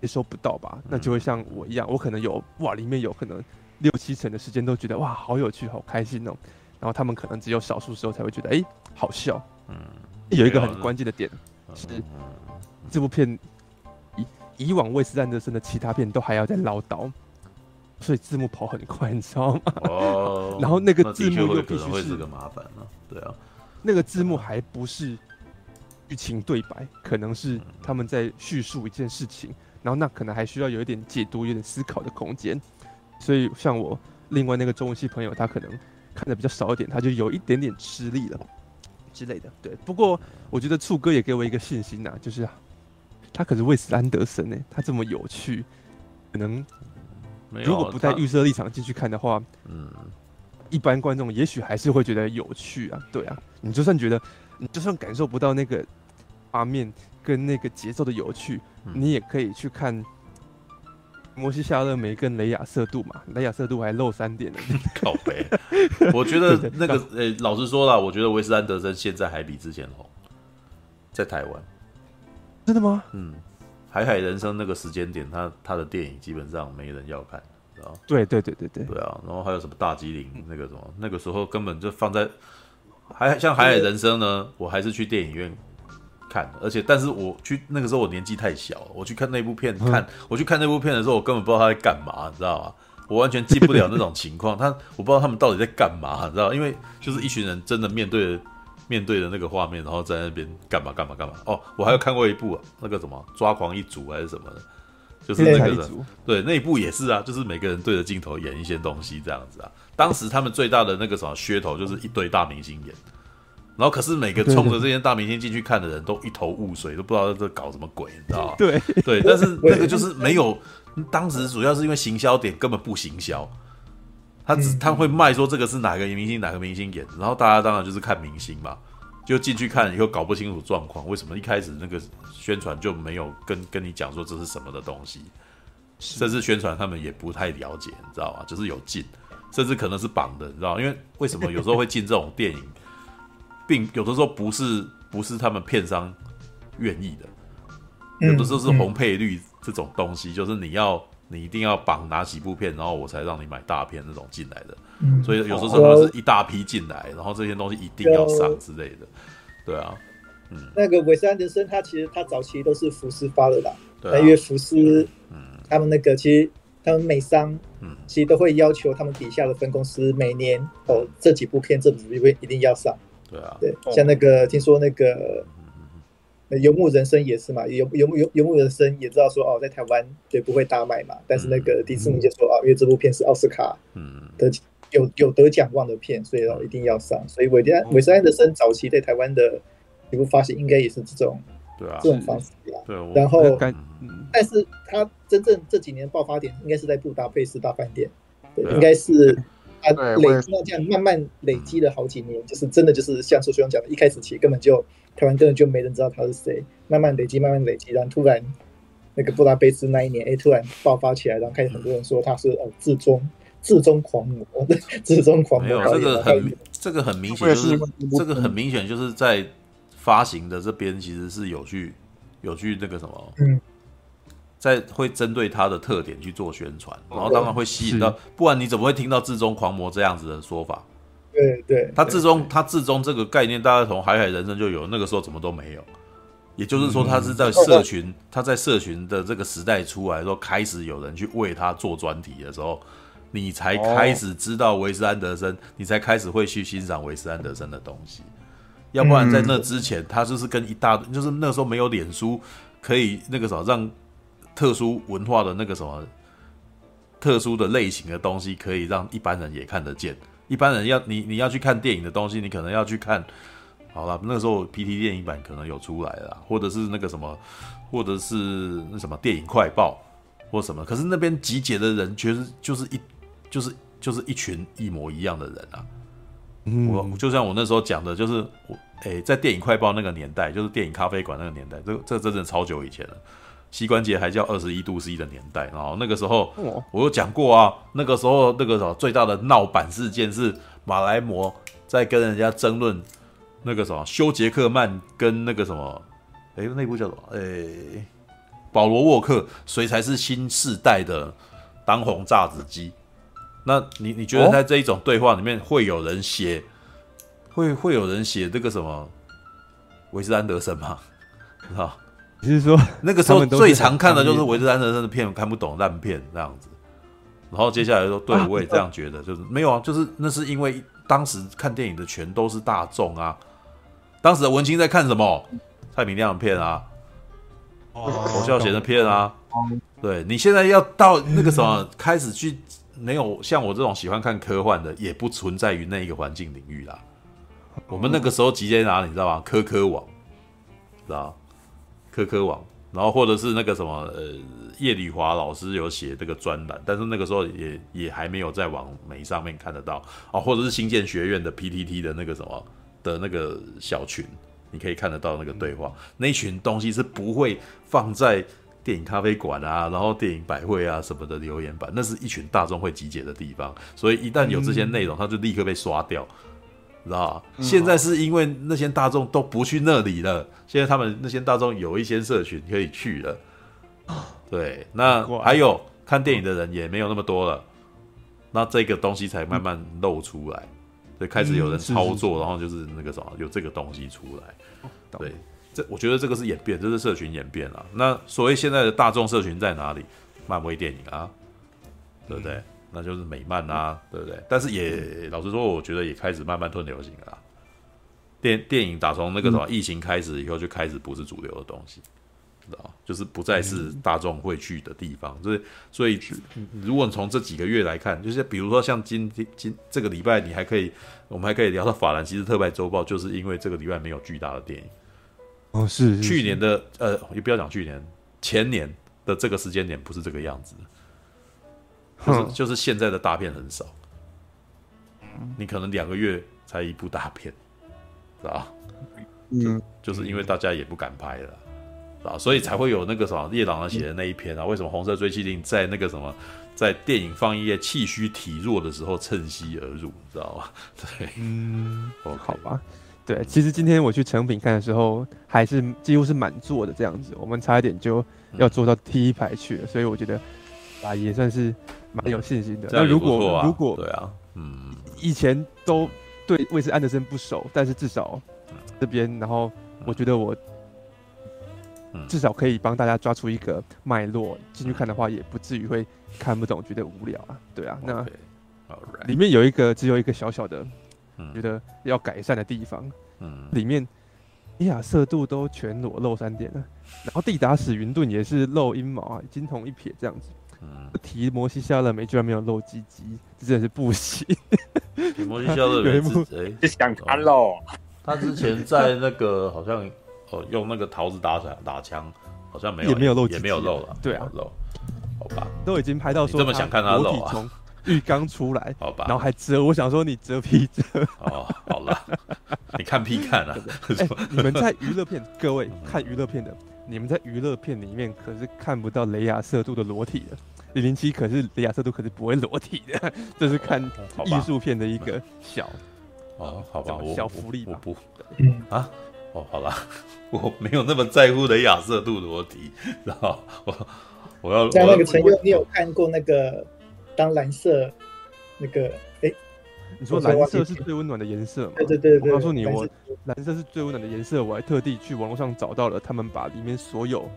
接收不到吧。那就会像我一样，我可能有哇，里面有可能六七成的时间都觉得哇，好有趣，好开心哦。然后他们可能只有少数时候才会觉得哎，好笑，嗯。有一个很关键的点是，这部片以以往卫斯安德森的其他片都还要再唠叨，所以字幕跑很快，你知道吗？哦。然后那个字幕又必须是个麻烦了，对啊。那个字幕还不是剧情对白，可能是他们在叙述一件事情，然后那可能还需要有一点解读、有点思考的空间。所以像我另外那个中文系朋友，他可能看的比较少一点，他就有一点点吃力了。之类的，对。不过我觉得醋哥也给我一个信心呐、啊，就是他可是魏斯安德森呢，他这么有趣，可能如果不带预设立场进去看的话，嗯，一般观众也许还是会觉得有趣啊，对啊。你就算觉得，你就算感受不到那个画面跟那个节奏的有趣，你也可以去看摩西夏勒梅跟雷亚瑟度嘛，雷亚瑟度还露三点呢，靠北。我觉得那个，呃、欸，老实说了，我觉得维斯安德森现在还比之前红，在台湾。真的吗？嗯，海海人生那个时间点，他他的电影基本上没人要看，知道对对对对对。对啊，然后还有什么大吉岭那个什么，那个时候根本就放在，还像海海人生呢，我还是去电影院。看，而且，但是我去那个时候我年纪太小了，我去看那部片，看、嗯、我去看那部片的时候，我根本不知道他在干嘛，你知道吗？我完全进不了那种情况，他我不知道他们到底在干嘛，你知道？因为就是一群人真的面对面对着那个画面，然后在那边干嘛干嘛干嘛。哦，我还有看过一部啊，那个什么抓狂一族还是什么的，就是那个人，对，那一部也是啊，就是每个人对着镜头演一些东西这样子啊。当时他们最大的那个什么噱头就是一堆大明星演。然后，可是每个冲着这些大明星进去看的人都一头雾水，都不知道这搞什么鬼，你知道吗？对对，但是那个就是没有，当时主要是因为行销点根本不行销，他只他会卖说这个是哪个明星哪个明星演，然后大家当然就是看明星嘛，就进去看以后搞不清楚状况，为什么一开始那个宣传就没有跟跟你讲说这是什么的东西，甚至宣传他们也不太了解，你知道吗？就是有进，甚至可能是绑的，你知道，因为为什么有时候会进这种电影？并有的时候不是不是他们片商愿意的，有的时候是红配绿这种东西，就是你要你一定要绑哪几部片，然后我才让你买大片那种进来的。所以有时候他们是一大批进来，然后这些东西一定要上之类的。对啊，嗯，那个韦斯安德森他其实他早期都是福斯发的啦，对，因为福斯，嗯，他们那个其实他们美商，嗯，其实都会要求他们底下的分公司每年哦这几部片这几部片一定要上。对啊，对，像那个听说那个游牧人生也是嘛，游游牧游游牧人生也知道说哦，在台湾对不会大卖嘛，但是那个迪士尼就说啊，因为这部片是奥斯卡嗯。得有有得奖望的片，所以哦一定要上。所以韦安韦斯安德森早期在台湾的一部发行应该也是这种对啊这种方式啊。对，然后但是他真正这几年爆发点应该是在布达佩斯大饭店，对，应该是。他累积到这样慢慢累积了好几年，就是真的就是像苏学勇讲的，一开始其实根本就台湾根本就没人知道他是谁，慢慢累积，慢慢累积，然后突然那个布达佩斯那一年，哎，突然爆发起来，然后开始很多人说他是哦至中至中狂魔，至中狂魔。没有这个很这个很明显就是这个很明显就是在发行的这边其实是有去有去那个什么嗯。在会针对他的特点去做宣传，然后当然会吸引到，不然你怎么会听到“至中狂魔”这样子的说法？对对，他至终他至终这个概念，大家从海海人生就有，那个时候怎么都没有。也就是说，他是在社群，他在社群的这个时代出来的时候，开始有人去为他做专题的时候，你才开始知道维斯安德森，你才开始会去欣赏维斯安德森的东西。要不然在那之前，他就是跟一大堆，就是那时候没有脸书可以那个什么让。特殊文化的那个什么，特殊的类型的东西，可以让一般人也看得见。一般人要你你要去看电影的东西，你可能要去看。好了，那个时候 PT 电影版可能有出来了，或者是那个什么，或者是那什么电影快报或什么。可是那边集结的人，其实就是一就是就是一群一模一样的人啊。嗯，我就像我那时候讲的，就是我诶、欸，在电影快报那个年代，就是电影咖啡馆那个年代，这这真的超久以前了。膝关节还叫二十一度 C 的年代，然后那个时候我有讲过啊，那个时候那个什么最大的闹版事件是马来貘在跟人家争论那个什么休杰克曼跟那个什么，哎，那部叫什么？哎，保罗沃克谁才是新世代的当红炸子鸡？那你你觉得在这一种对话里面会有人写，会会有人写这个什么维斯安德森吗？啊？你是说，那个时候最常看的就是维斯安德森的片，看不懂烂片这样子。然后接下来说，对，我也这样觉得，就是没有啊，就是那是因为当时看电影的全都是大众啊。当时的文青在看什么？蔡明亮的片啊，侯孝贤的片啊。对，你现在要到那个什么开始去，没有像我这种喜欢看科幻的，也不存在于那一个环境领域啦。我们那个时候集结哪里，你知道吗？科科网，知道。科科网，然后或者是那个什么，呃，叶吕华老师有写这个专栏，但是那个时候也也还没有在网媒上面看得到哦，或者是新建学院的 PTT 的那个什么的那个小群，你可以看得到那个对话，那群东西是不会放在电影咖啡馆啊，然后电影百汇啊什么的留言板，那是一群大众会集结的地方，所以一旦有这些内容，他就立刻被刷掉，知道吧？现在是因为那些大众都不去那里了，现在他们那些大众有一些社群可以去了，对，那还有看电影的人也没有那么多了，那这个东西才慢慢露出来。对，开始有人操作，然后就是那个什么，有这个东西出来。对，这我觉得这个是演变，这是社群演变了。那所谓现在的大众社群在哪里？漫威电影啊，对不对？那就是美漫啊，对不对？但是也老实说，我觉得也开始慢慢吞流行了。电电影打从那个什么疫情开始以后，就开始不是主流的东西。知道，就是不再是大众会去的地方，所以所以，如果你从这几个月来看，就是比如说像今天今这个礼拜，你还可以，我们还可以聊到法兰西斯特派周报，就是因为这个礼拜没有巨大的电影。哦，是，去年的呃，也不要讲去年，前年的这个时间点不是这个样子，就是就是现在的大片很少，你可能两个月才一部大片，是吧？嗯，就是因为大家也不敢拍了。啊，所以才会有那个什么叶朗的写的那一篇啊？为什么红色追击令在那个什么，在电影放映业气虚体弱的时候趁虚而入，知道吗？对，嗯，okay. 好吧，对，其实今天我去成品看的时候，还是几乎是满座的这样子，我们差一点就要坐到第一排去了，嗯、所以我觉得啊，也算是蛮有信心的。那、嗯、如果、啊、如果对啊，嗯，以前都对卫斯安德森不熟，但是至少这边，然后我觉得我。至少可以帮大家抓出一个脉络，进去看的话也不至于会看不懂，觉得无聊啊。对啊，那里面有一个只有一个小小的，觉得要改善的地方。嗯，里面伊亚瑟度都全裸露三点了，然后蒂达史云顿也是露阴毛啊，金童一撇这样子。嗯，提摩西夏勒梅居然没有露鸡鸡，这真的是不行。提摩西夏勒梅 是谁？想看喽。他之前在那个好像哦。用那个桃子打枪打枪，好像没有，也没有露，也没有露了。对啊，露，好吧，都已经拍到说这么想看他露啊，从浴缸出来，好吧，然后还遮，我想说你遮皮遮。哦，好了，你看屁看啊！欸、你们在娱乐片，各位看娱乐片的，你们在娱乐片里面可是看不到雷亚瑟度的裸体的，零零七可是雷亚瑟度可是不会裸体的，这是看艺术片的一个小哦，好吧，小福利我不嗯啊。哦，好了，我没有那么在乎雷亚瑟度裸体，然后我我要在那个陈佑，你有看过那个当蓝色那个？哎、欸，你说蓝色是最温暖的颜色吗？对对对对，我告诉你，我蓝色是最温暖的颜色，我还特地去网络上找到了，他们把里面所有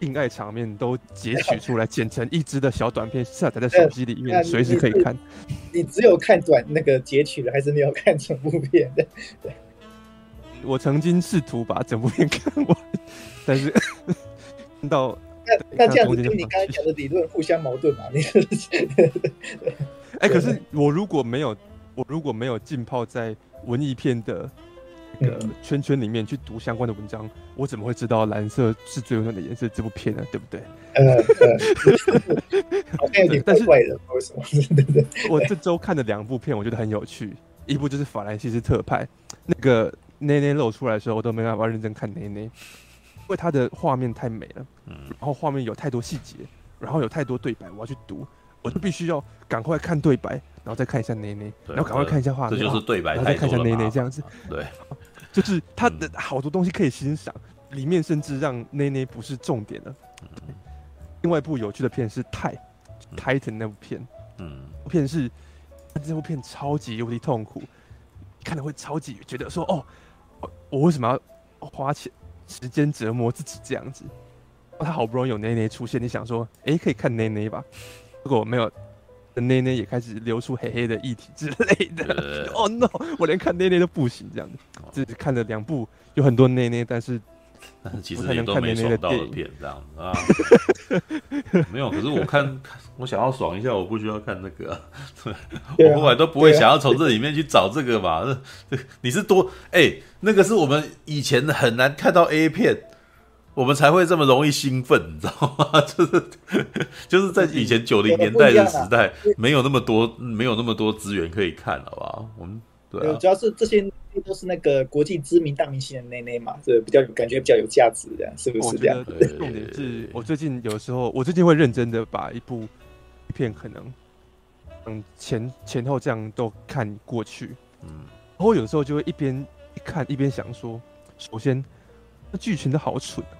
性爱场面都截取出来，剪成一支的小短片，下载在手机里面，随时可以看。你只有看短那个截取的，还是没有看整部片的？对。我曾经试图把整部片看完，但是 到那那这样子跟你刚才讲的理论互相矛盾嘛？你 哎，可是我如果没有我如果没有浸泡在文艺片的那个圈圈里面去读相关的文章，我怎么会知道蓝色是最温暖的颜色？这部片呢，对不对？呃，好像有点怪怪的，为什么？对对。我这周看的两部片，我觉得很有趣，一部就是法兰西斯特派那个。内内露出来的时候，我都没办法认真看内内，因为它的画面太美了，嗯，然后画面有太多细节，然后有太多对白，我要去读，我就必须要赶快看对白，然后再看一下内内，然后赶快看一下画面，这就是对白，然后再看一下内内，这样子，对，就是它的好多东西可以欣赏，里面甚至让内内不是重点了。另外一部有趣的片是泰 Titan 那部片，嗯，片是这部片超级无敌痛苦，看了会超级觉得说哦。我为什么要花钱时间折磨自己这样子？他好不容易有内内出现，你想说，哎、欸，可以看内内吧？如果没有，内内也开始流出黑黑的液体之类的。哦、oh、no，我连看内内都不行，这样子。只是看了两部有很多内内，但是。但是其实也都没爽到的片，这样子啊，没有。可是我看，我想要爽一下，我不需要看那个，我后来都不会想要从这里面去找这个嘛。这你是多哎、欸，那个是我们以前很难看到 A 片，我们才会这么容易兴奋，你知道吗？就是就是在以前九零年代的时代，没有那么多没有那么多资源可以看，好不好？我们对啊，主要是这些。都是那个国际知名大明星的内内嘛，这比较有感觉，比较有价值，这样是不是这样？重点是 我最近有时候，我最近会认真的把一部一片可能嗯前前后这样都看过去，嗯，然后有时候就会一边一看一边想说，首先那剧情都好蠢啊，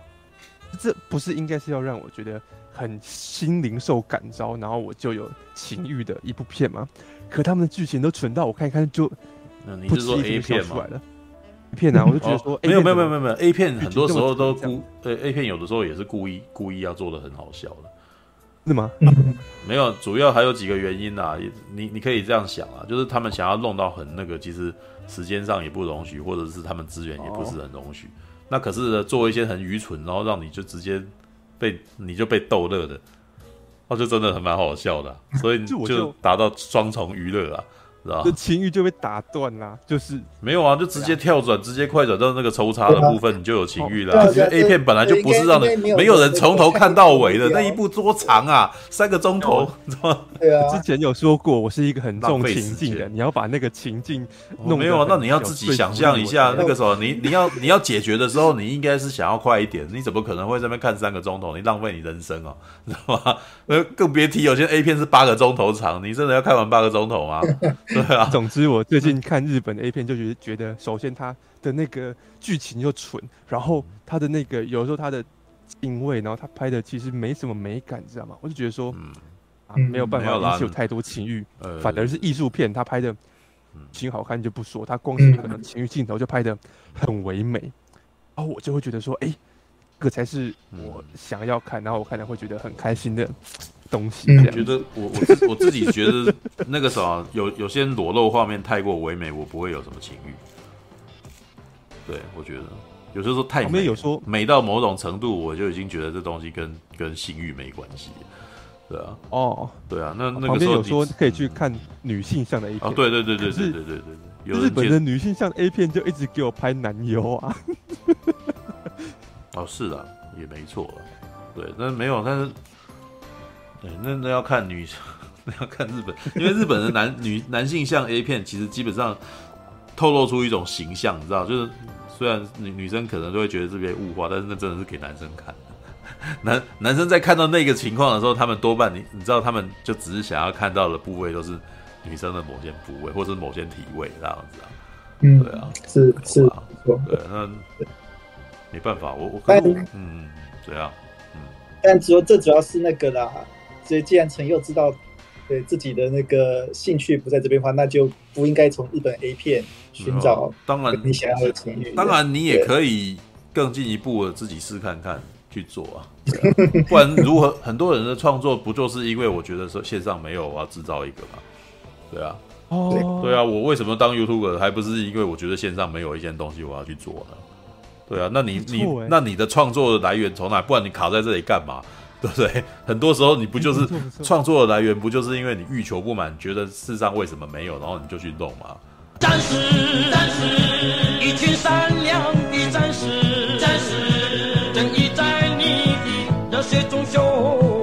这不是应该是要让我觉得很心灵受感召，然后我就有情欲的一部片吗？可他们的剧情都蠢到我看一看就。那你是说 A 片吗？A 片啊，我就觉得说，没有没有没有没有没有 A 片，很多时候都故对 A 片有的时候也是故意故意要做的很好笑的，是吗？没有，主要还有几个原因啊。你你可以这样想啊，就是他们想要弄到很那个，其实时间上也不容许，或者是他们资源也不是很容许。那可是做一些很愚蠢，然后让你就直接被你就被逗乐的，那就真的很蛮好笑的，所以就达到双重娱乐啊。这情欲就被打断啦，就是没有啊，就直接跳转，直接快转到那个抽插的部分，你就有情欲了。因为 A 片本来就不是让人没有人从头看到尾的，那一部多长啊，三个钟头，知道吗？对啊，之前有说过，我是一个很重情境的，你要把那个情境弄没有啊？那你要自己想象一下，那个时候你你要你要解决的时候，你应该是想要快一点，你怎么可能会在那边看三个钟头？你浪费你人生哦，知道吗？那更别提有些 A 片是八个钟头长，你真的要看完八个钟头吗？对啊，总之我最近看日本的 A 片，就觉得觉得，首先它的那个剧情又蠢，然后它的那个有时候它的定位，然后它拍的其实没什么美感，你知道吗？我就觉得说，嗯、啊，没有办法引起有太多情欲，反而是艺术片，它拍的挺好看就不说，它光是可能情欲镜头就拍的很唯美，然后我就会觉得说，哎、欸，这个才是我想要看，然后我看了会觉得很开心的。东西，我觉得我我自我自己觉得那个啥，有有些裸露画面太过唯美，我不会有什么情欲。对，我觉得有时候说太美，有说美到某种程度，我就已经觉得这东西跟跟性欲没关系。对啊，哦，对啊，那那个时候有说可以去看女性向的 A 片，哦，对对对对对对对对，有日本的女性向 A 片就一直给我拍男优啊。哦，是的，也没错。对，但是没有，但是。对，那那要看女，那要看日本，因为日本的男 女男性像 A 片，其实基本上透露出一种形象，你知道，就是虽然女女生可能都会觉得这边物化，但是那真的是给男生看的。男男生在看到那个情况的时候，他们多半你你知道，他们就只是想要看到的部位都是女生的某些部位，或者是某些体位这样子啊。嗯，对啊，是是，对，那没办法，我我可能嗯，这样，嗯，但主要这主要是那个啦。所以，既然陈佑知道对自己的那个兴趣不在这边的话，那就不应该从日本 A 片寻找。当然，你想要的情侣，当然你也可以更进一步的自己试看看去做啊。不然如何？很多人的创作不就是因为我觉得说线上没有，我要制造一个嘛？对啊，哦，对啊，我为什么当 YouTuber 还不是因为我觉得线上没有一件东西我要去做呢？对啊，那你你那你的创作的来源从哪？不然你卡在这里干嘛？对不对？很多时候你不就是创作的来源，不就是因为你欲求不满，觉得世上为什么没有，然后你就去弄吗？战士，战士，一群善良的战士，战士，正义在你的热血中修。